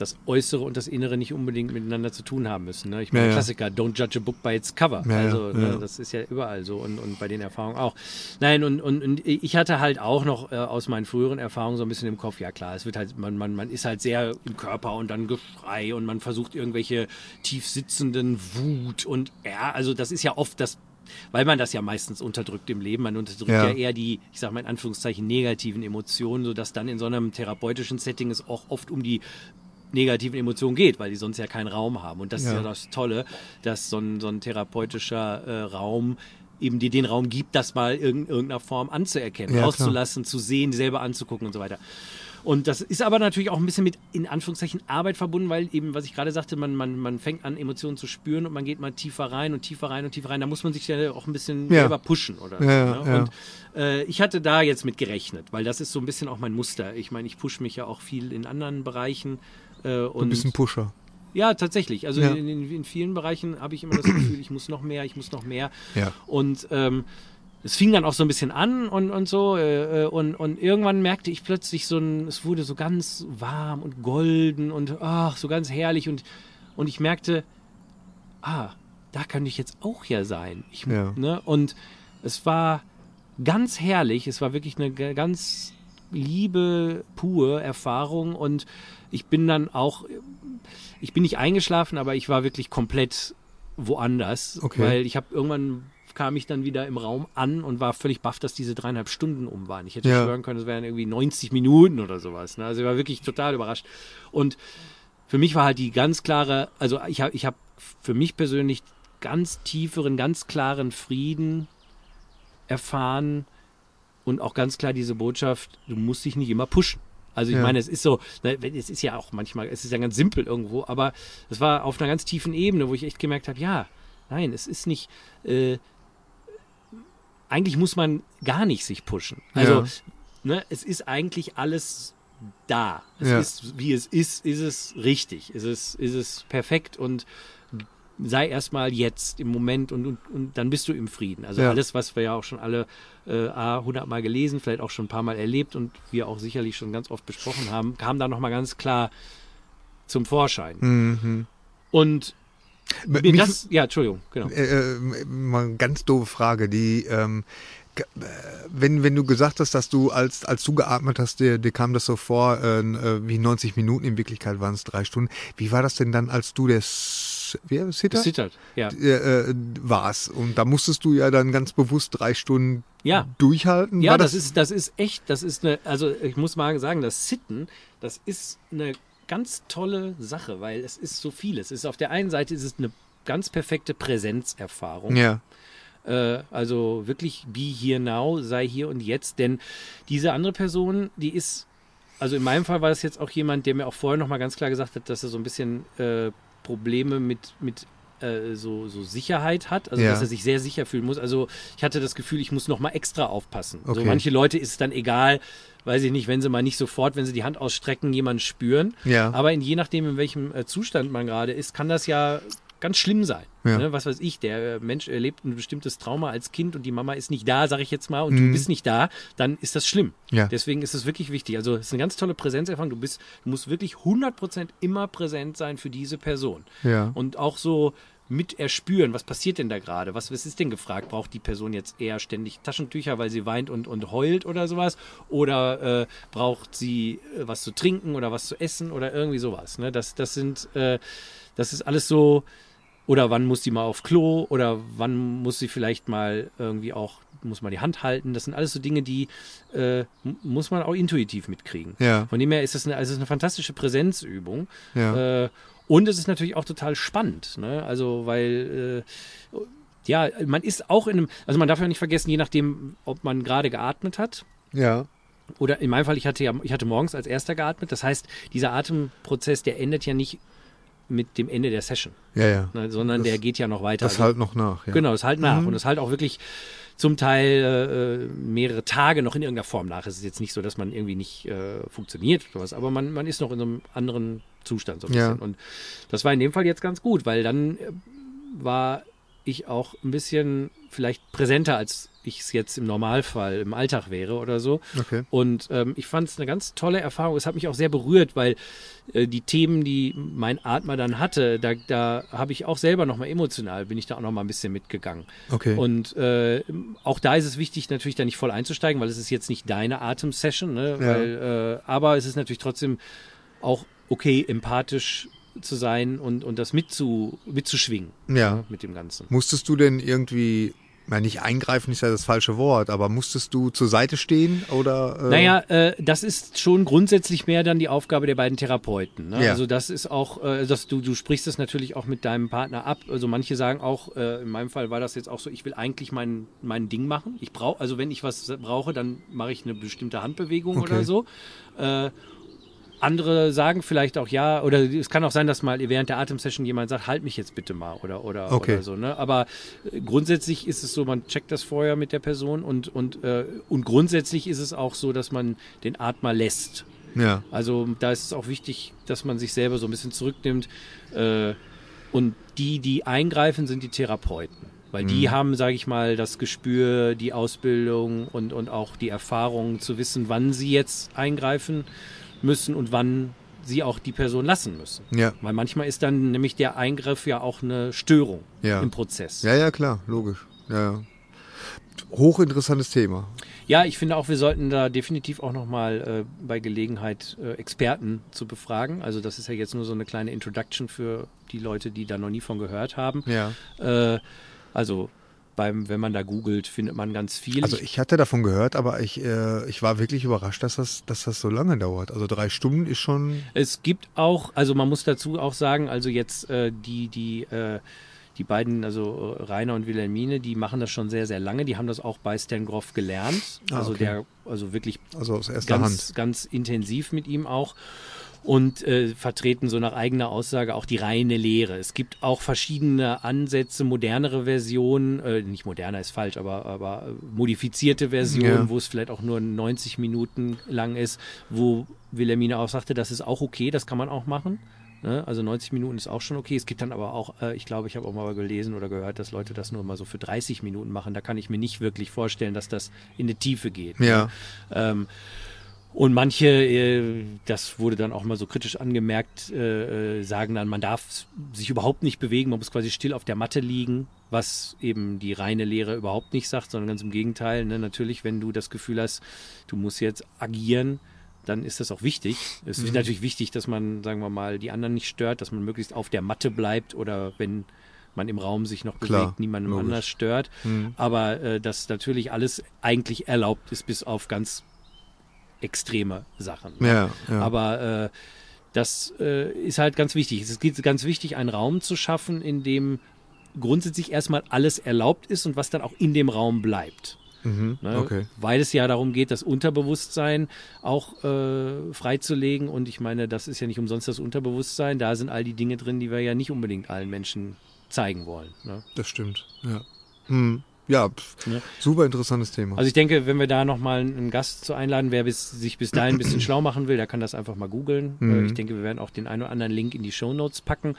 das Äußere und das Innere nicht unbedingt miteinander zu tun haben müssen. Ne? Ich meine, Ja, ja. Klassiker, don't judge a book by its cover. Ja, also ne, das ist ja überall so und, und bei den Erfahrungen auch. Nein, und, und, und ich hatte halt auch noch äh, aus meinen früheren Erfahrungen so ein bisschen im Kopf, ja klar, es wird halt, man, man, man ist halt sehr im Körper und dann Geschrei und man versucht irgendwelche tief sitzenden Wut und ja, also das ist ja oft das weil man das ja meistens unterdrückt im Leben. Man unterdrückt Ja. ja, eher die, ich sag mal in Anführungszeichen, negativen Emotionen, sodass dann in so einem therapeutischen Setting es auch oft um die negativen Emotionen geht, weil die sonst ja keinen Raum haben. Und das ist Ja. ja das Tolle, dass so ein, so ein therapeutischer äh, Raum eben dir den Raum gibt, das mal in irgendeiner Form anzuerkennen, Ja, klar. rauszulassen, zu sehen, selber anzugucken und so weiter. Und das ist aber natürlich auch ein bisschen mit, in Anführungszeichen, Arbeit verbunden, weil eben, was ich gerade sagte, man, man, man fängt an, Emotionen zu spüren und man geht mal tiefer rein und tiefer rein und tiefer rein. Da muss man sich ja auch ein bisschen Ja. selber pushen oder Ja, so. Ne? ja. Und äh, ich hatte da jetzt mit gerechnet, weil das ist so ein bisschen auch mein Muster. Ich meine, ich pushe mich ja auch viel in anderen Bereichen. Äh, und Ein bisschen Pusher. ja, tatsächlich. Also Ja. in, in, in vielen Bereichen habe ich immer das Gefühl, ich muss noch mehr, ich muss noch mehr. Ja. Und ähm, es fing dann auch so ein bisschen an und, und so. Äh, äh, und, und irgendwann merkte ich plötzlich so ein, es wurde so ganz warm und golden und ach, so ganz herrlich. Und, und ich merkte, ah, da könnte ich jetzt auch ja sein. Ich, Ja. ne? Und es war ganz herrlich. Es war wirklich eine ganz liebe, pure Erfahrung. Und ich bin dann auch, ich bin nicht eingeschlafen, aber ich war wirklich komplett woanders. Okay. Weil ich habe irgendwann kam ich dann wieder im Raum an und war völlig baff, dass diese dreieinhalb Stunden um waren. Ich hätte Ja. schwören können, es wären irgendwie 90 Minuten oder sowas. Ne? Also ich war wirklich total überrascht. Und für mich war halt die ganz klare, also ich habe ich hab für mich persönlich ganz tieferen, ganz klaren Frieden erfahren und auch ganz klar diese Botschaft, du musst dich nicht immer pushen. Also ich Ja. meine, es ist so, ne, es ist ja auch manchmal, es ist ja ganz simpel irgendwo, aber es war auf einer ganz tiefen Ebene, wo ich echt gemerkt habe, ja, nein, es ist nicht, äh, eigentlich muss man gar nicht sich pushen. Also, Ja. ne, es ist eigentlich alles da. Es Ja. ist, wie es ist, ist es richtig. Ist es, ist es perfekt und sei erstmal jetzt im Moment und, und, und dann bist du im Frieden. Also Ja. alles, was wir ja auch schon alle äh, A, 100 Mal gelesen, vielleicht auch schon ein paar Mal erlebt und wir auch sicherlich schon ganz oft besprochen haben, kam da nochmal ganz klar zum Vorschein. Mhm. Und Mich- das, ja, Entschuldigung, genau. Äh, äh, mal eine ganz doofe Frage, die ähm, äh, wenn, wenn du gesagt hast, dass du als, als du geatmet hast, dir, dir kam das so vor, äh, äh, wie 90 Minuten, in Wirklichkeit waren es drei Stunden. Wie war das denn dann, als du der S wer, Sitter? Zittert, ja. Äh, äh, warst? Und da musstest du ja dann ganz bewusst drei Stunden Ja. durchhalten. Ja, War das, ist, das ist echt, das ist eine, also ich muss mal sagen, das Sitten, das ist eine ganz tolle Sache, weil es ist so viel. Es ist auf der einen Seite ist es eine ganz perfekte Präsenzerfahrung. Ja, Äh, also wirklich be here now, sei hier und jetzt. Denn diese andere Person, die ist, also in meinem Fall war das jetzt auch jemand, der mir auch vorher nochmal ganz klar gesagt hat, dass er so ein bisschen äh, Probleme mit, mit äh, so, so Sicherheit hat, also Ja. dass er sich sehr sicher fühlen muss. Also ich hatte das Gefühl, ich muss nochmal extra aufpassen. So Okay. manche Leute ist es dann egal, weiß ich nicht, wenn sie mal nicht sofort, wenn sie die Hand ausstrecken, jemanden spüren. Ja. Aber in, je nachdem, in welchem äh, Zustand man gerade ist, kann das ja ganz schlimm sein. Ja. Ne? Was weiß ich, der Mensch erlebt ein bestimmtes Trauma als Kind und die Mama ist nicht da, sage ich jetzt mal, und Mhm. du bist nicht da, dann ist das schlimm. Ja. Deswegen ist es wirklich wichtig. Also es ist eine ganz tolle Präsenzerfahrung. Du bist, du musst wirklich 100% immer präsent sein für diese Person. Ja. Und auch so mit erspüren, was passiert denn da gerade? Was, was ist denn gefragt? Braucht die Person jetzt eher ständig Taschentücher, weil sie weint und, und heult oder sowas? Oder äh, braucht sie äh, was zu trinken oder was zu essen oder irgendwie sowas? Ne? Das, das sind, äh, das ist alles so, oder wann muss die mal auf Klo oder wann muss sie vielleicht mal irgendwie auch, muss man die Hand halten? Das sind alles so Dinge, die äh, muss man auch intuitiv mitkriegen. Ja. Von dem her ist es eine, also eine fantastische Präsenzübung. Ja. Äh, und es ist natürlich auch total spannend, ne? Also, weil äh, ja, man ist auch in einem, also man darf ja nicht vergessen, je nachdem, ob man gerade geatmet hat. Ja. Oder in meinem Fall, ich hatte ja, ich hatte morgens als erster geatmet. Das heißt, dieser Atemprozess, der endet ja nicht mit dem Ende der Session, Ja, ja. ne, sondern Das- der geht ja noch weiter. Das Also- halt noch nach. Ja. Genau, das halt nach. Mhm. Und das halt auch wirklich zum Teil äh, mehrere Tage noch in irgendeiner Form nach. Es ist jetzt nicht so, dass man irgendwie nicht äh, funktioniert oder was, aber man, man ist noch in einem anderen Zustand so ein Ja. bisschen. Und das war in dem Fall jetzt ganz gut, weil dann äh, war ich auch ein bisschen vielleicht präsenter, als ich es jetzt im Normalfall im Alltag wäre oder so. Okay. Und ähm, ich fand es eine ganz tolle Erfahrung. Es hat mich auch sehr berührt, weil äh, die Themen, die mein Atmer dann hatte, da, da habe ich auch selber nochmal emotional, bin ich da auch nochmal ein bisschen mitgegangen. Okay. Und äh, auch da ist es wichtig, natürlich da nicht voll einzusteigen, weil es ist jetzt nicht deine Atemsession, ne? Ja. weil, äh, aber es ist natürlich trotzdem auch okay, empathisch zu sein und, und das mitzu, mitzuschwingen Ja. ne, mit dem Ganzen. Musstest du denn irgendwie, na nicht eingreifen ist ja das falsche Wort, aber musstest du zur Seite stehen oder? Äh, Naja, äh, das ist schon grundsätzlich mehr dann die Aufgabe der beiden Therapeuten. Ne? Ja. Also das ist auch, äh, dass du, du sprichst es natürlich auch mit deinem Partner ab. Also manche sagen auch, äh, in meinem Fall war das jetzt auch so, ich will eigentlich mein, mein Ding machen. Ich brauche, also wenn ich was brauche, dann mache ich eine bestimmte Handbewegung Okay. oder so. Äh, andere sagen vielleicht auch ja, oder es kann auch sein, dass mal während der Atemsession jemand sagt, halt mich jetzt bitte mal oder oder, Okay. oder so. Ne? Aber äh, grundsätzlich ist es so, man checkt das vorher mit der Person und und äh, und grundsätzlich ist es auch so, dass man den Atmer lässt. Ja. Also da ist es auch wichtig, dass man sich selber so ein bisschen zurücknimmt. Äh, und die, die eingreifen, sind die Therapeuten. Weil die haben, sage ich mal, das Gespür, die Ausbildung und, und auch die Erfahrung zu wissen, wann sie jetzt eingreifen müssen und wann sie auch die Person lassen müssen. Ja. Weil manchmal ist dann nämlich der Eingriff ja auch eine Störung Ja. im Prozess. Ja, ja, klar, logisch. Ja, ja. Hochinteressantes Thema. Ja, ich finde auch, wir sollten da definitiv auch nochmal äh, bei Gelegenheit äh, Experten zu befragen. Also das ist ja jetzt nur so eine kleine Introduction für die Leute, die da noch nie von gehört haben. Ja. Äh, also beim, wenn man da googelt, findet man ganz viel. Also ich hatte davon gehört, aber ich, äh, ich war wirklich überrascht, dass das, dass das so lange dauert. Also drei Stunden ist schon. Es gibt auch, also man muss dazu auch sagen, also jetzt äh, die, die, äh, die beiden, also äh, Rainer und Wilhelmine, die machen das schon sehr, sehr lange. Die haben das auch bei Stan Groff gelernt. Ah, Also okay. der, also wirklich Also aus erster ganz, Hand. ganz intensiv mit ihm auch und äh, vertreten so nach eigener Aussage auch die reine Lehre. Es gibt auch verschiedene Ansätze, modernere Versionen, äh, nicht moderner ist falsch, aber, aber äh, modifizierte Versionen, Ja. wo es vielleicht auch nur 90 Minuten lang ist, wo Wilhelmine auch sagte, das ist auch okay, das kann man auch machen. Ne? Also 90 Minuten ist auch schon okay. Es gibt dann aber auch, äh, ich glaube, ich habe auch mal gelesen oder gehört, dass Leute das nur mal so für 30 Minuten machen. Da kann ich mir nicht wirklich vorstellen, dass das in die Tiefe geht. Ja. Ne? Ähm, und manche, äh, das wurde dann auch mal so kritisch angemerkt, äh, äh, sagen dann, man darf sich überhaupt nicht bewegen, man muss quasi still auf der Matte liegen, was eben die reine Lehre überhaupt nicht sagt, sondern ganz im Gegenteil. Ne? Natürlich, wenn du das Gefühl hast, du musst jetzt agieren, dann ist das auch wichtig. Es ist natürlich wichtig, dass man, sagen wir mal, die anderen nicht stört, dass man möglichst auf der Matte bleibt oder wenn man im Raum sich noch Klar, bewegt, niemandem logisch. anders stört. Aber äh, dass natürlich alles eigentlich erlaubt ist, bis auf ganz extreme Sachen. Ja, ja. Aber äh, das äh, ist halt ganz wichtig. Es ist ganz wichtig, einen Raum zu schaffen, in dem grundsätzlich erstmal alles erlaubt ist und was dann auch in dem Raum bleibt. Mhm, Ne? okay. Weil es ja darum geht, das Unterbewusstsein auch äh, freizulegen. Und ich meine, das ist ja nicht umsonst das Unterbewusstsein. Da sind all die Dinge drin, die wir ja nicht unbedingt allen Menschen zeigen wollen. Ne? Das stimmt. Ja. Hm. Ja, Ja. super interessantes Thema. Also ich denke, wenn wir da nochmal einen Gast zu einladen, wer bis, sich bis dahin ein bisschen schlau machen will, der kann das einfach mal googeln. Mhm. Äh, Ich denke, wir werden auch den einen oder anderen Link in die Show Notes packen.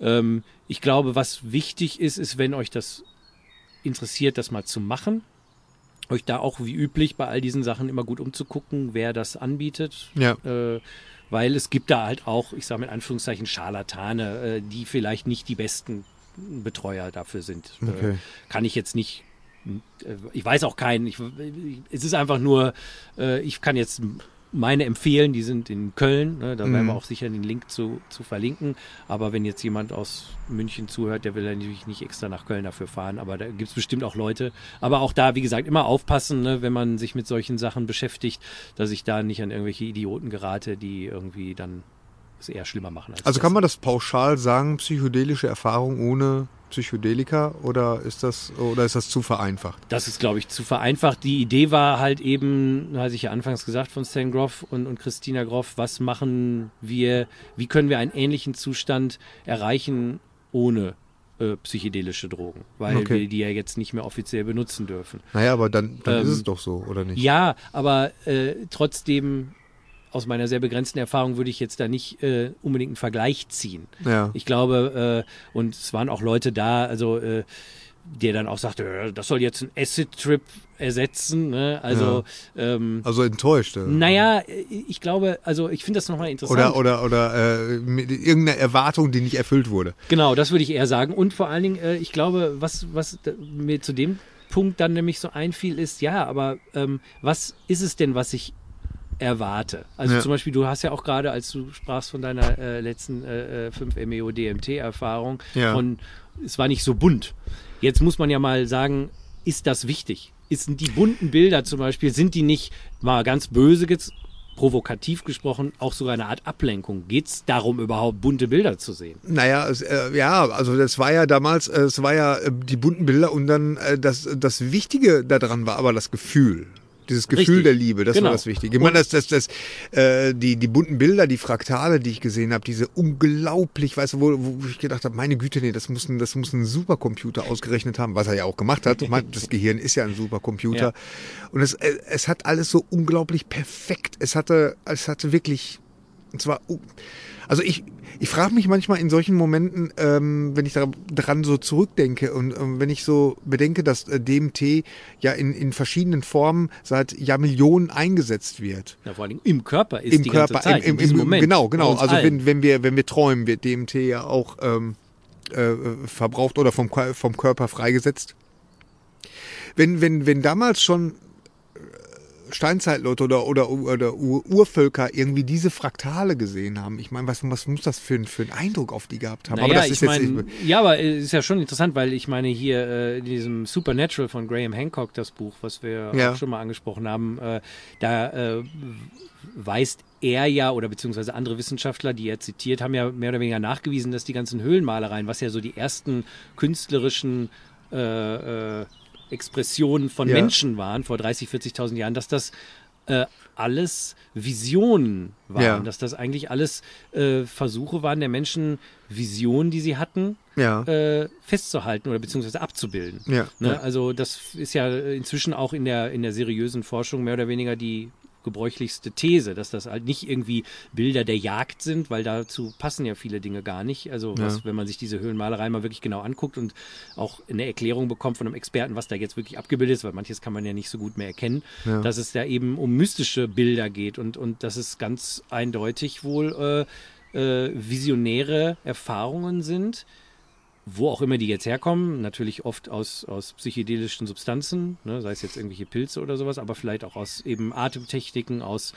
Ähm, ich glaube, was wichtig ist, ist, wenn euch das interessiert, das mal zu machen, euch da auch wie üblich bei all diesen Sachen immer gut umzugucken, wer das anbietet. ja. Äh, weil es gibt da halt auch, ich sage mit Anführungszeichen, Scharlatane, äh, die vielleicht nicht die besten Betreuer dafür sind. Okay. Äh, kann ich jetzt nicht, ich weiß auch keinen, ich, es ist einfach nur, äh, ich kann jetzt meine empfehlen, die sind in Köln, ne, da werden Mhm. wir auch sicher den Link zu, zu verlinken, aber wenn jetzt jemand aus München zuhört, der will natürlich nicht extra nach Köln dafür fahren, aber da gibt es bestimmt auch Leute, aber auch da, wie gesagt, immer aufpassen, ne, wenn man sich mit solchen Sachen beschäftigt, dass ich da nicht an irgendwelche Idioten gerate, die irgendwie dann es eher schlimmer machen. Als Also kann man das pauschal sagen, psychedelische Erfahrung ohne Psychedelika oder ist das oder ist das zu vereinfacht? Das ist, glaube ich, zu vereinfacht. Die Idee war halt eben, hatte ich ja anfangs gesagt von Stan Groff und, und Christina Groff, was machen wir, wie können wir einen ähnlichen Zustand erreichen ohne äh, psychedelische Drogen, weil Okay. wir die ja jetzt nicht mehr offiziell benutzen dürfen. Naja, aber dann, dann Ähm, ist es doch so, oder nicht? Ja, aber äh, trotzdem, aus meiner sehr begrenzten Erfahrung, würde ich jetzt da nicht äh, unbedingt einen Vergleich ziehen. Ja. Ich glaube, äh, und es waren auch Leute da, also äh, der dann auch sagte, äh, das soll jetzt ein Acid-Trip ersetzen. Ne? Also, ähm, Also enttäuscht. äh. naja, äh, ich glaube, also ich finde das nochmal interessant. Oder, oder, oder äh, mit irgendeine Erwartung, die nicht erfüllt wurde. Genau, das würde ich eher sagen. Und vor allen Dingen, äh, ich glaube, was, was mir zu dem Punkt dann nämlich so einfiel, ist, ja, aber ähm, was ist es denn, was ich erwarte? Also Ja. zum Beispiel, du hast ja auch gerade, als du sprachst von deiner äh, letzten äh, äh, 5 MEO DMT-Erfahrung, Ja. von es war nicht so bunt. Jetzt muss man ja mal sagen, ist das wichtig? Ist, sind die bunten Bilder zum Beispiel, sind die nicht mal ganz böse jetzt provokativ gesprochen, auch sogar eine Art Ablenkung? Geht es darum, überhaupt bunte Bilder zu sehen? Naja, es, äh, ja, also das war ja damals, äh, es war ja äh, die bunten Bilder und dann äh, das, das Wichtige daran war aber das Gefühl. Dieses Gefühl Richtig. der Liebe, das Genau. war das Wichtige. Ich meine, das, das, das, äh, die, die bunten Bilder, die Fraktale, die ich gesehen habe, diese unglaublich, weißt du, wo, wo ich gedacht habe, meine Güte, nee, das muss, ein, das muss ein Supercomputer ausgerechnet haben, was er ja auch gemacht hat. Das Gehirn ist ja ein Supercomputer. Ja. Und es, äh, es hat alles so unglaublich perfekt. Es hatte, es hatte wirklich, und zwar, uh, also ich, ich frage mich manchmal in solchen Momenten, ähm, wenn ich da- daran so zurückdenke und ähm, wenn ich so bedenke, dass äh, DMT ja in, in verschiedenen Formen seit Jahrmillionen eingesetzt wird. Ja, vor allem im Körper ist Im die Körper, ganze Zeit, im, diesem im, Moment. genau, genau. Also allen. wenn, wenn wir, wenn wir träumen, wird DMT ja auch ähm, äh, verbraucht oder vom, vom Körper freigesetzt. Wenn, wenn, wenn damals schon Steinzeitleute oder, oder, oder Ur Urvölker irgendwie diese Fraktale gesehen haben. Ich meine, was, was muss das für, ein- für einen Eindruck auf die gehabt haben? Naja, aber das ist jetzt meine, ja, aber es ist ja schon interessant, weil ich meine hier äh, in diesem Supernatural von Graham Hancock, das Buch, was wir Ja. auch schon mal angesprochen haben, äh, da äh, weist er ja oder beziehungsweise andere Wissenschaftler, die er zitiert, haben ja mehr oder weniger nachgewiesen, dass die ganzen Höhlenmalereien, was ja so die ersten künstlerischen äh, äh, Expressionen von Ja. Menschen waren vor 30, 40.000 Jahren, dass das äh, alles Visionen waren, Ja. dass das eigentlich alles äh, Versuche waren der Menschen, Visionen, die sie hatten, ja, äh, festzuhalten oder beziehungsweise abzubilden. ja, Ne? Also das ist ja inzwischen auch in der, in der seriösen Forschung mehr oder weniger die gebräuchlichste These, dass das halt nicht irgendwie Bilder der Jagd sind, weil dazu passen ja viele Dinge gar nicht. Also was, wenn man sich diese Höhlenmalerei mal wirklich genau anguckt und auch eine Erklärung bekommt von einem Experten, was da jetzt wirklich abgebildet ist, weil manches kann man ja nicht so gut mehr erkennen, Ja. dass es da eben um mystische Bilder geht und, und dass es ganz eindeutig wohl äh, äh, visionäre Erfahrungen sind, wo auch immer die jetzt herkommen, natürlich oft aus, aus psychedelischen Substanzen, ne, sei es jetzt irgendwelche Pilze oder sowas, aber vielleicht auch aus eben Atemtechniken, aus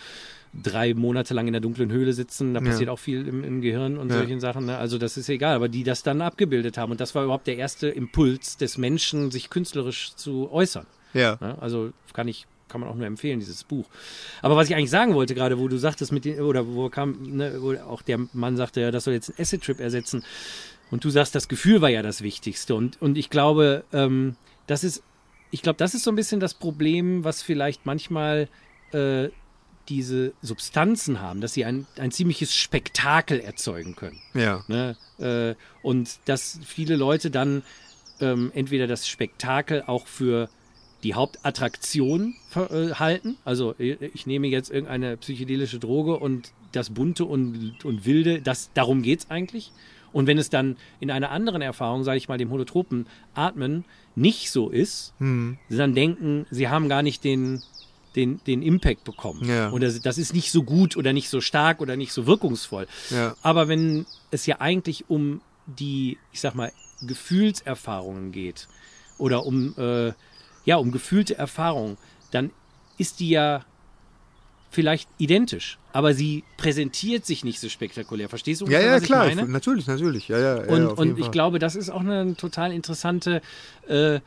drei Monate lang in der dunklen Höhle sitzen, da Ja. passiert auch viel im, im Gehirn und Ja. solchen Sachen. Ne? Also das ist egal, aber die das dann abgebildet haben und das war überhaupt der erste Impuls des Menschen, sich künstlerisch zu äußern. Ja. Ne? Also kann ich kann man auch nur empfehlen, dieses Buch. Aber was ich eigentlich sagen wollte, gerade wo du sagtest, mit den, oder wo kam, ne, wo auch der Mann sagte, ja, das soll jetzt ein Acid-Trip ersetzen. Und du sagst, das Gefühl war ja das Wichtigste. Und, und ich glaube, ähm, das ist, ich glaube, das ist so ein bisschen das Problem, was vielleicht manchmal äh, diese Substanzen haben, dass sie ein, ein ziemliches Spektakel erzeugen können. Ja. Ne? Äh, und dass viele Leute dann ähm, entweder das Spektakel auch für die Hauptattraktion äh, halten. Also äh, ich nehme jetzt irgendeine psychedelische Droge und das Bunte und, und Wilde, das, darum geht's eigentlich. Und wenn es dann in einer anderen Erfahrung, sage ich mal, dem holotropen Atmen nicht so ist, Hm. sie dann denken, sie haben gar nicht den, den, den Impact bekommen. Ja. Oder das ist nicht so gut oder nicht so stark oder nicht so wirkungsvoll. Ja. Aber wenn es ja eigentlich um die, ich sag mal, Gefühlserfahrungen geht oder um, äh, ja, um gefühlte Erfahrungen, dann ist die ja vielleicht identisch, aber sie präsentiert sich nicht so spektakulär. Verstehst du, Ja, ja, klar, ich meine? natürlich, natürlich. Ja, ja, ja, Und, auf und ich Fall. glaube, das ist auch eine total interessante, äh,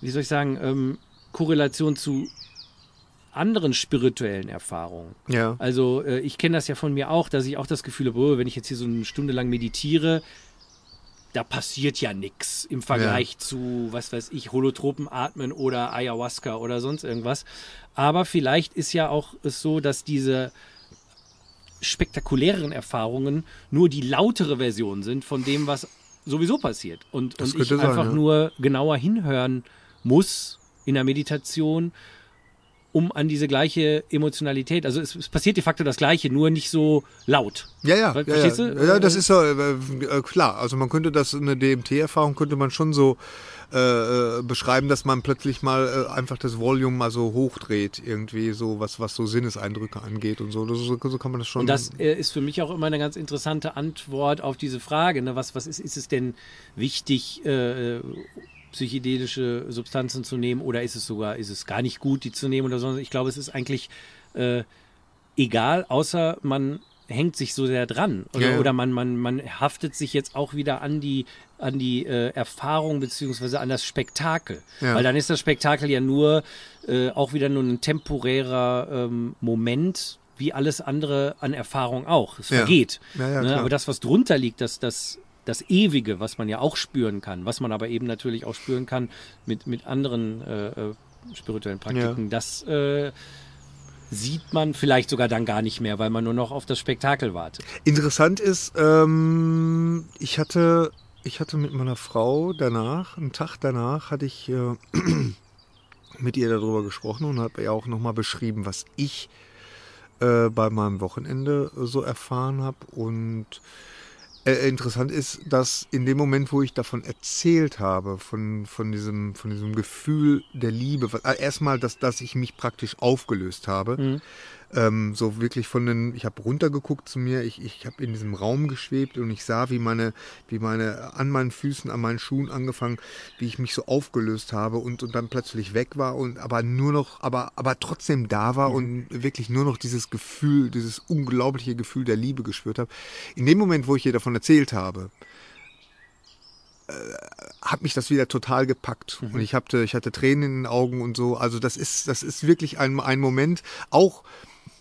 wie soll ich sagen, ähm, Korrelation zu anderen spirituellen Erfahrungen. Ja. Also äh, ich kenne das ja von mir auch, dass ich auch das Gefühl habe, oh, wenn ich jetzt hier so eine Stunde lang meditiere, da passiert ja nichts im Vergleich zu, was weiß ich, Holotropen atmen oder Ayahuasca oder sonst irgendwas. Aber vielleicht ist ja auch es so, dass diese spektakuläreren Erfahrungen nur die lautere Version sind von dem, was sowieso passiert. Und, und ich sein, einfach ja. nur genauer hinhören muss in der Meditation, um an diese gleiche Emotionalität, also es, es passiert de facto das Gleiche, nur nicht so laut. Ja, ja, Ver- ja, verstehst ja. du? ja, das ist ja äh, äh, klar. Also man könnte das eine DMT-Erfahrung könnte man schon so äh, äh, beschreiben, dass man plötzlich mal äh, einfach das Volume mal so hochdreht, irgendwie so was was so Sinneseindrücke angeht und so. Das, so, so kann man das schon. Und das äh, ist für mich auch immer eine ganz interessante Antwort auf diese Frage. Ne? Was, was ist, ist es denn wichtig, äh, psychedelische Substanzen zu nehmen oder ist es sogar, ist es gar nicht gut, die zu nehmen oder sonst? Ich glaube, es ist eigentlich äh, egal, außer man hängt sich so sehr dran oder, Ja, oder man, man, man haftet sich jetzt auch wieder an die an die äh, Erfahrung beziehungsweise an das Spektakel. Ja. Weil dann ist das Spektakel ja nur äh, auch wieder nur ein temporärer ähm, Moment, wie alles andere an Erfahrung auch. Es Ja. vergeht. Ja, ne? Aber das, was drunter liegt, das, das, das Ewige, was man ja auch spüren kann, was man aber eben natürlich auch spüren kann mit, mit anderen äh, äh, spirituellen Praktiken, das äh, sieht man vielleicht sogar dann gar nicht mehr, weil man nur noch auf das Spektakel wartet. Interessant ist, ähm, ich hatte, ich hatte mit meiner Frau danach, einen Tag danach, hatte ich äh, mit ihr darüber gesprochen und habe ihr auch nochmal beschrieben, was ich äh, bei meinem Wochenende so erfahren habe. Und äh, interessant ist, dass in dem Moment, wo ich davon erzählt habe, von, von, diesem, von diesem Gefühl der Liebe, äh, erstmal, dass, dass ich mich praktisch aufgelöst habe, ähm, so wirklich von den, ich habe runtergeguckt zu mir, ich, ich habe in diesem Raum geschwebt und ich sah, wie meine, wie meine, an meinen Füßen, an meinen Schuhen angefangen, wie ich mich so aufgelöst habe und, und dann plötzlich weg war und aber nur noch, aber, aber trotzdem da war und wirklich nur noch dieses Gefühl, dieses unglaubliche Gefühl der Liebe gespürt habe. In dem Moment, wo ich ihr davon erzählt habe, hat mich das wieder total gepackt. Und ich hatte ich hatte Tränen in den Augen und so. Also das ist das ist wirklich ein ein Moment auch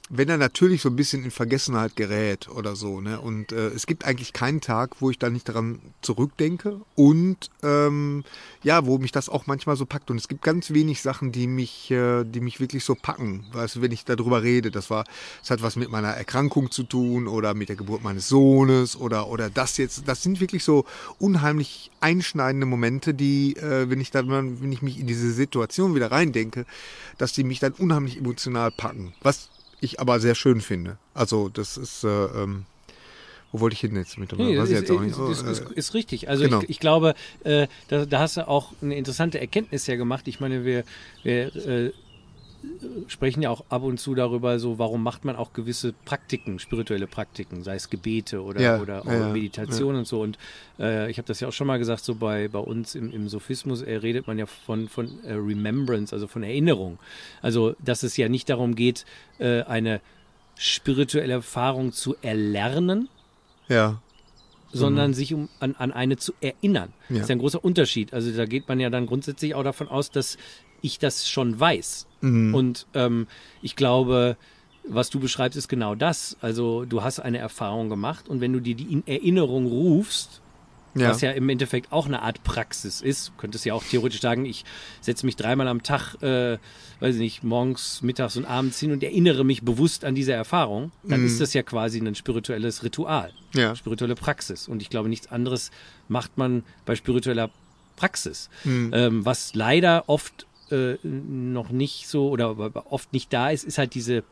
wenn er natürlich so ein bisschen in Vergessenheit gerät oder so, ne? Und äh, es gibt eigentlich keinen Tag, wo ich da nicht daran zurückdenke und ähm, ja, wo mich das auch manchmal so packt. Und es gibt ganz wenig Sachen, die mich, äh, die mich wirklich so packen. Weißt du, wenn ich darüber rede, das war, es hat was mit meiner Erkrankung zu tun oder mit der Geburt meines Sohnes oder oder das jetzt. Das sind wirklich so unheimlich einschneidende Momente, die, äh, wenn ich dann, wenn ich mich in diese Situation wieder reindenke, dass die mich dann unheimlich emotional packen. Was ich aber sehr schön finde. Also das ist, äh, ähm, wo wollte ich hin jetzt mit dem? Nee, ist, jetzt auch nicht. ist, Oh, ist, äh, ist richtig. Also genau. ich, ich glaube, äh, da, da hast du auch eine interessante Erkenntnis ja gemacht. Ich meine, wir, wir äh, sprechen ja auch ab und zu darüber, so warum macht man auch gewisse Praktiken, spirituelle Praktiken, sei es Gebete oder, Ja, oder ja, ja, Meditation und so. Und äh, ich habe das ja auch schon mal gesagt, so bei, bei uns im, im Sophismus äh, redet man ja von, von äh, Remembrance, also von Erinnerung. Also dass es ja nicht darum geht, äh, eine spirituelle Erfahrung zu erlernen, ja, sondern sich um, an, an eine zu erinnern. Ja. Das ist ja ein großer Unterschied. Also da geht man ja dann grundsätzlich auch davon aus, dass ich das schon weiß. Mhm. Und ähm, ich glaube, was du beschreibst, ist genau das. Also du hast eine Erfahrung gemacht und wenn du dir die in Erinnerung rufst, ja. was ja im Endeffekt auch eine Art Praxis ist. Du könntest ja auch theoretisch sagen, ich setze mich dreimal am Tag, äh, weiß ich nicht, morgens, mittags und abends hin und erinnere mich bewusst an diese Erfahrung. Dann ist das ja quasi ein spirituelles Ritual, Ja. spirituelle Praxis. Und ich glaube, nichts anderes macht man bei spiritueller Praxis. Mhm. Ähm, was leider oft äh, noch nicht so oder oft nicht da ist, ist halt diese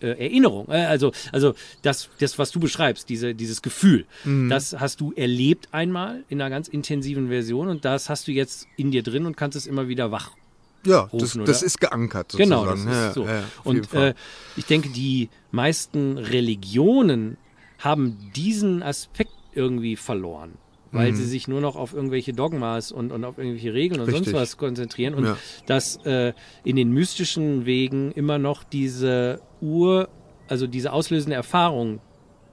äh, Erinnerung. Äh, Also, also das, das, was du beschreibst, diese, dieses Gefühl, Mhm. das hast du erlebt einmal in einer ganz intensiven Version und das hast du jetzt in dir drin und kannst es immer wieder wach. ja, das, rufen, das oder? ist geankert sozusagen. Genau, das ist ja, so. Ja, und äh, ich denke, die meisten Religionen haben diesen Aspekt irgendwie verloren. Weil Mhm. sie sich nur noch auf irgendwelche Dogmas und, und auf irgendwelche Regeln und Richtig. sonst was konzentrieren und Ja. dass äh, in den mystischen Wegen immer noch diese Ur, also diese auslösende Erfahrung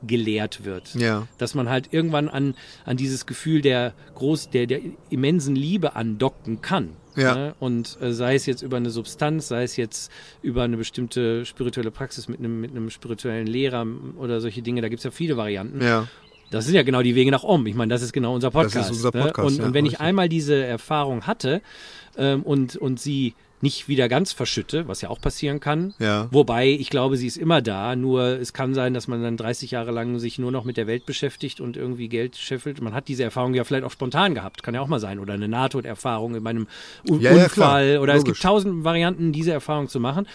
gelehrt wird. ja, Dass man halt irgendwann an, an dieses Gefühl der groß, der, der immensen Liebe andocken kann. Ja. Ne? Und äh, sei es jetzt über eine Substanz, sei es jetzt über eine bestimmte spirituelle Praxis mit einem, mit einem spirituellen Lehrer oder solche Dinge, da gibt's ja viele Varianten. ja, Das sind ja genau die Wege nach Om. Ich meine, das ist genau unser Das ist Podcast. unser ne? Podcast, Und, ja, und wenn ich richtig. einmal diese Erfahrung hatte ähm, und, und sie nicht wieder ganz verschütte, was ja auch passieren kann, ja. Wobei, ich glaube, sie ist immer da, nur es kann sein, dass man dann 30 Jahre lang sich nur noch mit der Welt beschäftigt und irgendwie Geld scheffelt. Man hat diese Erfahrung ja vielleicht auch spontan gehabt, kann ja auch mal sein. Oder eine Nahtoderfahrung in meinem U Ja, ja, Unfall. klar. Oder es Logisch. gibt tausend Varianten, diese Erfahrung zu machen.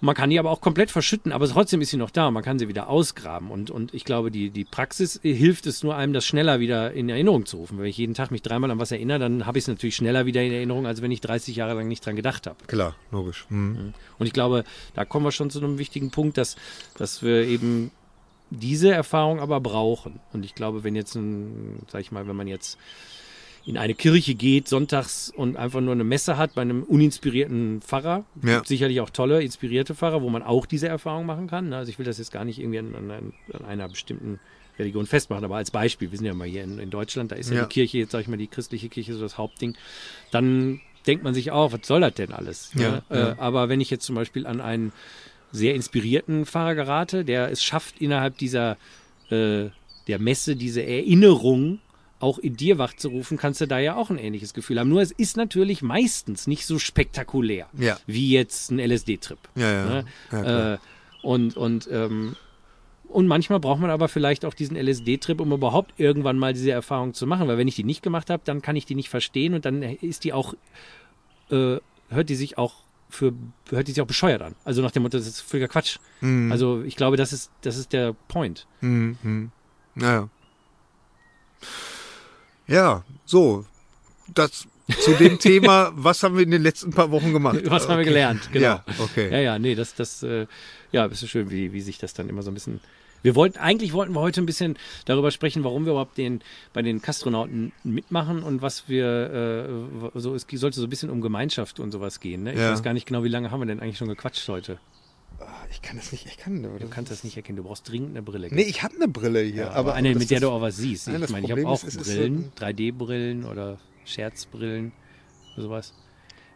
Und man kann die aber auch komplett verschütten, aber trotzdem ist sie noch da. Man kann sie wieder ausgraben. Und, und ich glaube, die, die Praxis hilft es nur einem, das schneller wieder in Erinnerung zu rufen. Wenn ich jeden Tag mich dreimal an was erinnere, dann habe ich es natürlich schneller wieder in Erinnerung, als wenn ich 30 Jahre lang nicht dran gedacht habe. Klar, logisch. Mhm. Und ich glaube, da kommen wir schon zu einem wichtigen Punkt, dass, dass wir eben diese Erfahrung aber brauchen. Und ich glaube, wenn jetzt ein, sag ich mal, wenn man jetzt in eine Kirche geht sonntags und einfach nur eine Messe hat bei einem uninspirierten Pfarrer, Ja. gibt sicherlich auch tolle, inspirierte Pfarrer, wo man auch diese Erfahrung machen kann. ne? Also ich will das jetzt gar nicht irgendwie an, an, an einer bestimmten Religion festmachen, aber als Beispiel, wir sind ja mal hier in, in Deutschland, da ist ja, Ja. die Kirche, jetzt sage ich mal, die christliche Kirche so das Hauptding, dann denkt man sich auch, was soll das denn alles? Ja, ne? ja. Äh, aber wenn ich jetzt zum Beispiel an einen sehr inspirierten Fahrer gerate, der es schafft, innerhalb dieser äh, der Messe diese Erinnerung auch in dir wachzurufen, kannst du da ja auch ein ähnliches Gefühl haben. Nur es ist natürlich meistens nicht so spektakulär Ja. wie jetzt ein LSD-Trip. Ja, ja. Ne? ja äh, und und ähm, und manchmal braucht man aber vielleicht auch diesen LSD-Trip, um überhaupt irgendwann mal diese Erfahrung zu machen. Weil wenn ich die nicht gemacht habe, dann kann ich die nicht verstehen und dann ist die auch, äh, hört die sich auch für, hört die sich auch bescheuert an. Also nach dem Motto, das ist völliger Quatsch. Mhm. Also ich glaube, das ist, das ist der Point. Mhm. Mhm. Ja. So. Das zu dem Thema, was haben wir in den letzten paar Wochen gemacht? Was haben wir gelernt? Genau. Ja, okay. Ja, ja, nee, das, das, äh, ja, ist so schön, wie, wie sich das dann immer so ein bisschen. Wir wollten, eigentlich wollten wir heute ein bisschen darüber sprechen, warum wir überhaupt den, bei den Kastronauten mitmachen und was wir, äh, so, es sollte so ein bisschen um Gemeinschaft und sowas gehen. Ne? Ich Ja. weiß gar nicht genau, wie lange haben wir denn eigentlich schon gequatscht heute. Ah, Ich kann das nicht, ich kann Du kannst das nicht erkennen, du brauchst dringend eine Brille. Nee, ich habe eine Brille hier, ja, aber, eine, das mit der du auch was siehst. Nein, ich meine, ich habe auch ist, Brillen, 3D-Brillen oder Scherzbrillen oder sowas.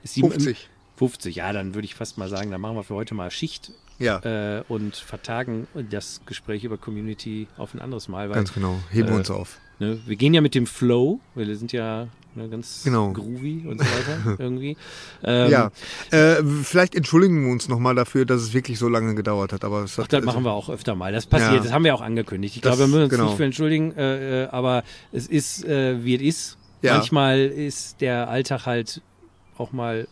Ist die im- 50. 50, ja, dann würde ich fast mal sagen, dann machen wir für heute mal Schicht Ja. äh, und vertagen das Gespräch über Community auf ein anderes Mal. Weil, Ganz genau. Heben wir äh, uns auf. ne, wir gehen ja mit dem Flow, weil wir sind ja ne, ganz Genau. groovy und so weiter irgendwie. Ähm, ja. Äh, vielleicht entschuldigen wir uns nochmal dafür, dass es wirklich so lange gedauert hat. Aber es Ach, hat, das machen wir auch öfter mal. Das passiert, Ja. das haben wir auch angekündigt. Ich Das- glaube, wir müssen uns genau. nicht für entschuldigen, äh, äh, aber es ist, äh, wie es ist. Ja. Manchmal ist der Alltag halt auch mal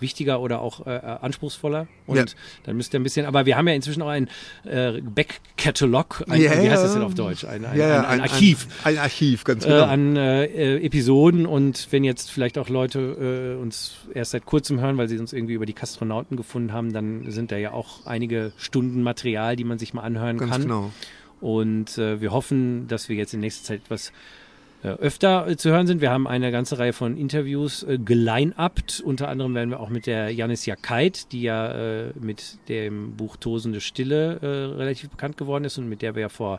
wichtiger oder auch äh, anspruchsvoller und Ja. dann müsst ihr ein bisschen, aber wir haben ja inzwischen auch ein äh, Back-Catalog, ein, Ja, wie heißt das denn auf Deutsch? Ein, ein, ja, ein, ein Archiv. Ein, Archiv, ganz Äh, genau. an äh, äh, Episoden und wenn jetzt vielleicht auch Leute äh, uns erst seit kurzem hören, weil sie uns irgendwie über die Kastronauten gefunden haben, dann sind da ja auch einige Stunden Material, die man sich mal anhören ganz kann. genau. Und äh, wir hoffen, dass wir jetzt in nächster Zeit etwas äh, öfter äh, zu hören sind. Wir haben eine ganze Reihe von Interviews äh, geline-upt. Unter anderem werden wir auch mit der Janis Jakait, die ja äh, mit dem Buch Tosende Stille äh, relativ bekannt geworden ist und mit der wir ja vor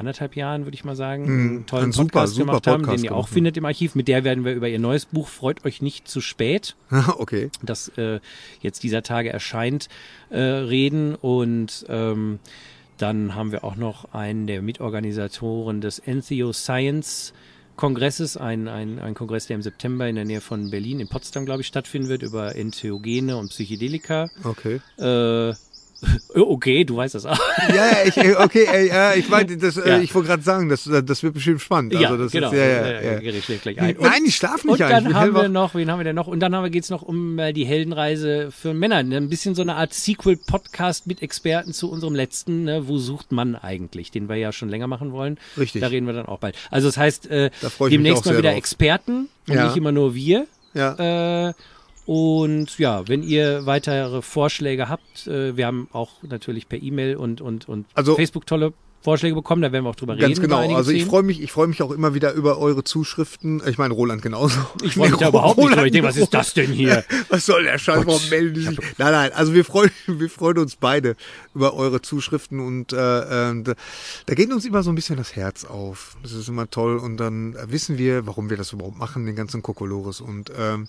anderthalb Jahren, würde ich mal sagen, Mhm, einen tollen ein super, Podcast super gemacht haben, Podcast den ihr auch gemacht, ja. findet im Archiv. Mit der werden wir über ihr neues Buch Freut euch nicht zu spät okay. das äh, jetzt dieser Tage erscheint, äh, reden. Und ähm, dann haben wir auch noch einen der Mitorganisatoren des Entheo Science Kongresses, ein, ein, ein Kongress, der im September in der Nähe von Berlin, in Potsdam, glaube ich, stattfinden wird, über Entheogene und Psychedelika. Okay. Äh, okay, du weißt das auch. Ja, ja, ich, äh, okay, äh, ja, ich meine, das, Ja. äh, ich wollte gerade sagen, das, das wird bestimmt spannend. Also das genau. Ist, ja, ja, ja. Schläft gleich ein. Und- Nein, ich schlafe nicht Und ein. Ich dann haben wir noch, wen haben wir denn noch? Und dann haben wir, geht's noch um äh, die Heldenreise für Männer. Ein bisschen so eine Art Sequel-Podcast mit Experten zu unserem letzten, ne? Wo sucht man eigentlich? Den wir ja schon länger machen wollen. Richtig. Da reden wir dann auch bald. Also das heißt, äh, Da demnächst mal wieder drauf. Experten und Ja. nicht immer nur wir. Ja. Äh, und ja, wenn ihr weitere Vorschläge habt, äh, wir haben auch natürlich per E-Mail und, und, und Also- Facebook tolle Vorschläge bekommen, da werden wir auch drüber reden. Ganz genau. Also ich freue mich, ich freue mich auch immer wieder über eure Zuschriften. Ich meine, Roland genauso. Ich freue mich da überhaupt nicht. Roland- Ich denke, was ist das denn hier? Was soll der Scheiß? Warum melden die sich? Nein, nein. Also wir freuen, wir freuen uns beide über eure Zuschriften und äh, äh, da, da geht uns immer so ein bisschen das Herz auf. Das ist immer toll und dann wissen wir, warum wir das überhaupt machen, den ganzen Kokolores und ähm,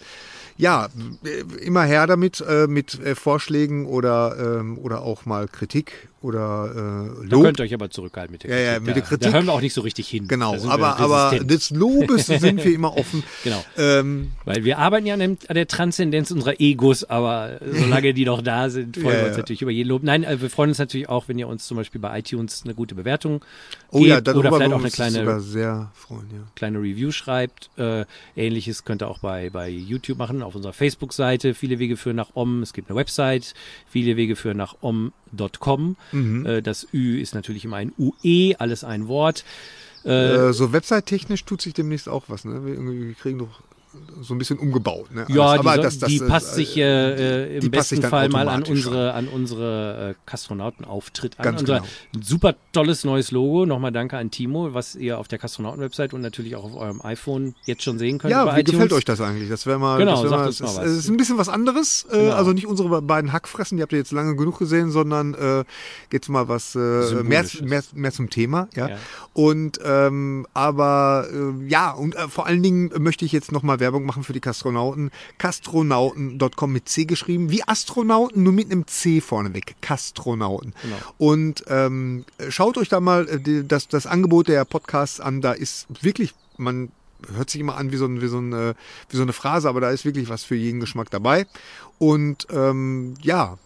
ja, äh, immer her damit äh, mit äh, Vorschlägen oder ähm, oder auch mal Kritik oder äh, Da Lob. könnt ihr euch aber zurückhalten mit der Ja, Kritik. ja, mit da, der Kritik. Da hören wir auch nicht so richtig hin. Genau, Da aber, aber des Lobes sind wir immer offen. Genau. Ähm, Weil wir arbeiten ja an, dem, an der Transzendenz unserer Egos, aber solange die noch da sind, freuen Ja, wir uns ja. natürlich über jeden Lob. Nein, äh, wir freuen uns natürlich auch, wenn ihr uns zum Beispiel bei iTunes eine gute Bewertung oh gebt ja, oder vielleicht auch eine kleine, sehr freuen, ja. kleine Review schreibt. Äh, Ähnliches könnt ihr auch bei, bei YouTube machen, auf unserer Facebook-Seite. Viele Wege führen nach Om. Es gibt eine Website. Viele Wege führen nach om.com. Mhm. Äh, das Ü ist natürlich immer ein UE, alles ein Wort. Äh, so website-technisch tut sich demnächst auch was, ne? Wir, wir kriegen doch so ein bisschen umgebaut, ne? Ja, Alles. die, das- das, die äh, passt sich äh, äh, im besten Fall mal an unsere, an unsere äh, Kastronautenauftritt an. Ganz Unser genau. super tolles neues Logo. Nochmal danke an Timo, was ihr auf der Kastronauten-Website und natürlich auch auf eurem iPhone jetzt schon sehen könnt. Ja, wie iTunes. gefällt euch das eigentlich? Das wäre mal, Genau, das wär mal, es mal ist, ein bisschen was anderes. Äh, Genau. Also nicht unsere beiden Hackfressen, die habt ihr jetzt lange genug gesehen, sondern äh, geht's mal was äh, mehr, mehr, mehr zum Thema. Ja. Ja. Und ähm, aber äh, ja, und äh, vor allen Dingen möchte ich jetzt nochmal Werbung machen für die Kastronauten. Kastronauten.com mit C geschrieben, wie Astronauten, nur mit einem C vorneweg. Kastronauten. Genau. Und ähm, schaut euch da mal äh, das, das Angebot der Podcasts an. Da ist wirklich, man hört sich immer an wie so, ein, wie, so ein, äh, wie so eine Phrase, aber da ist wirklich was für jeden Geschmack dabei. Und ähm, ja,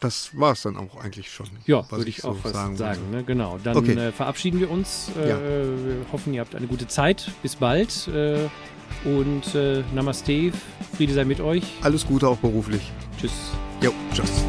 das war es dann auch eigentlich schon. Ja, würde ich so auch fast sagen. wollte. ne? Genau. Dann Okay. äh, verabschieden wir uns. Äh, Ja. Wir hoffen, ihr habt eine gute Zeit. Bis bald. Äh, und äh, Namaste. Friede sei mit euch. Alles Gute auch beruflich. Tschüss. Jo, tschüss.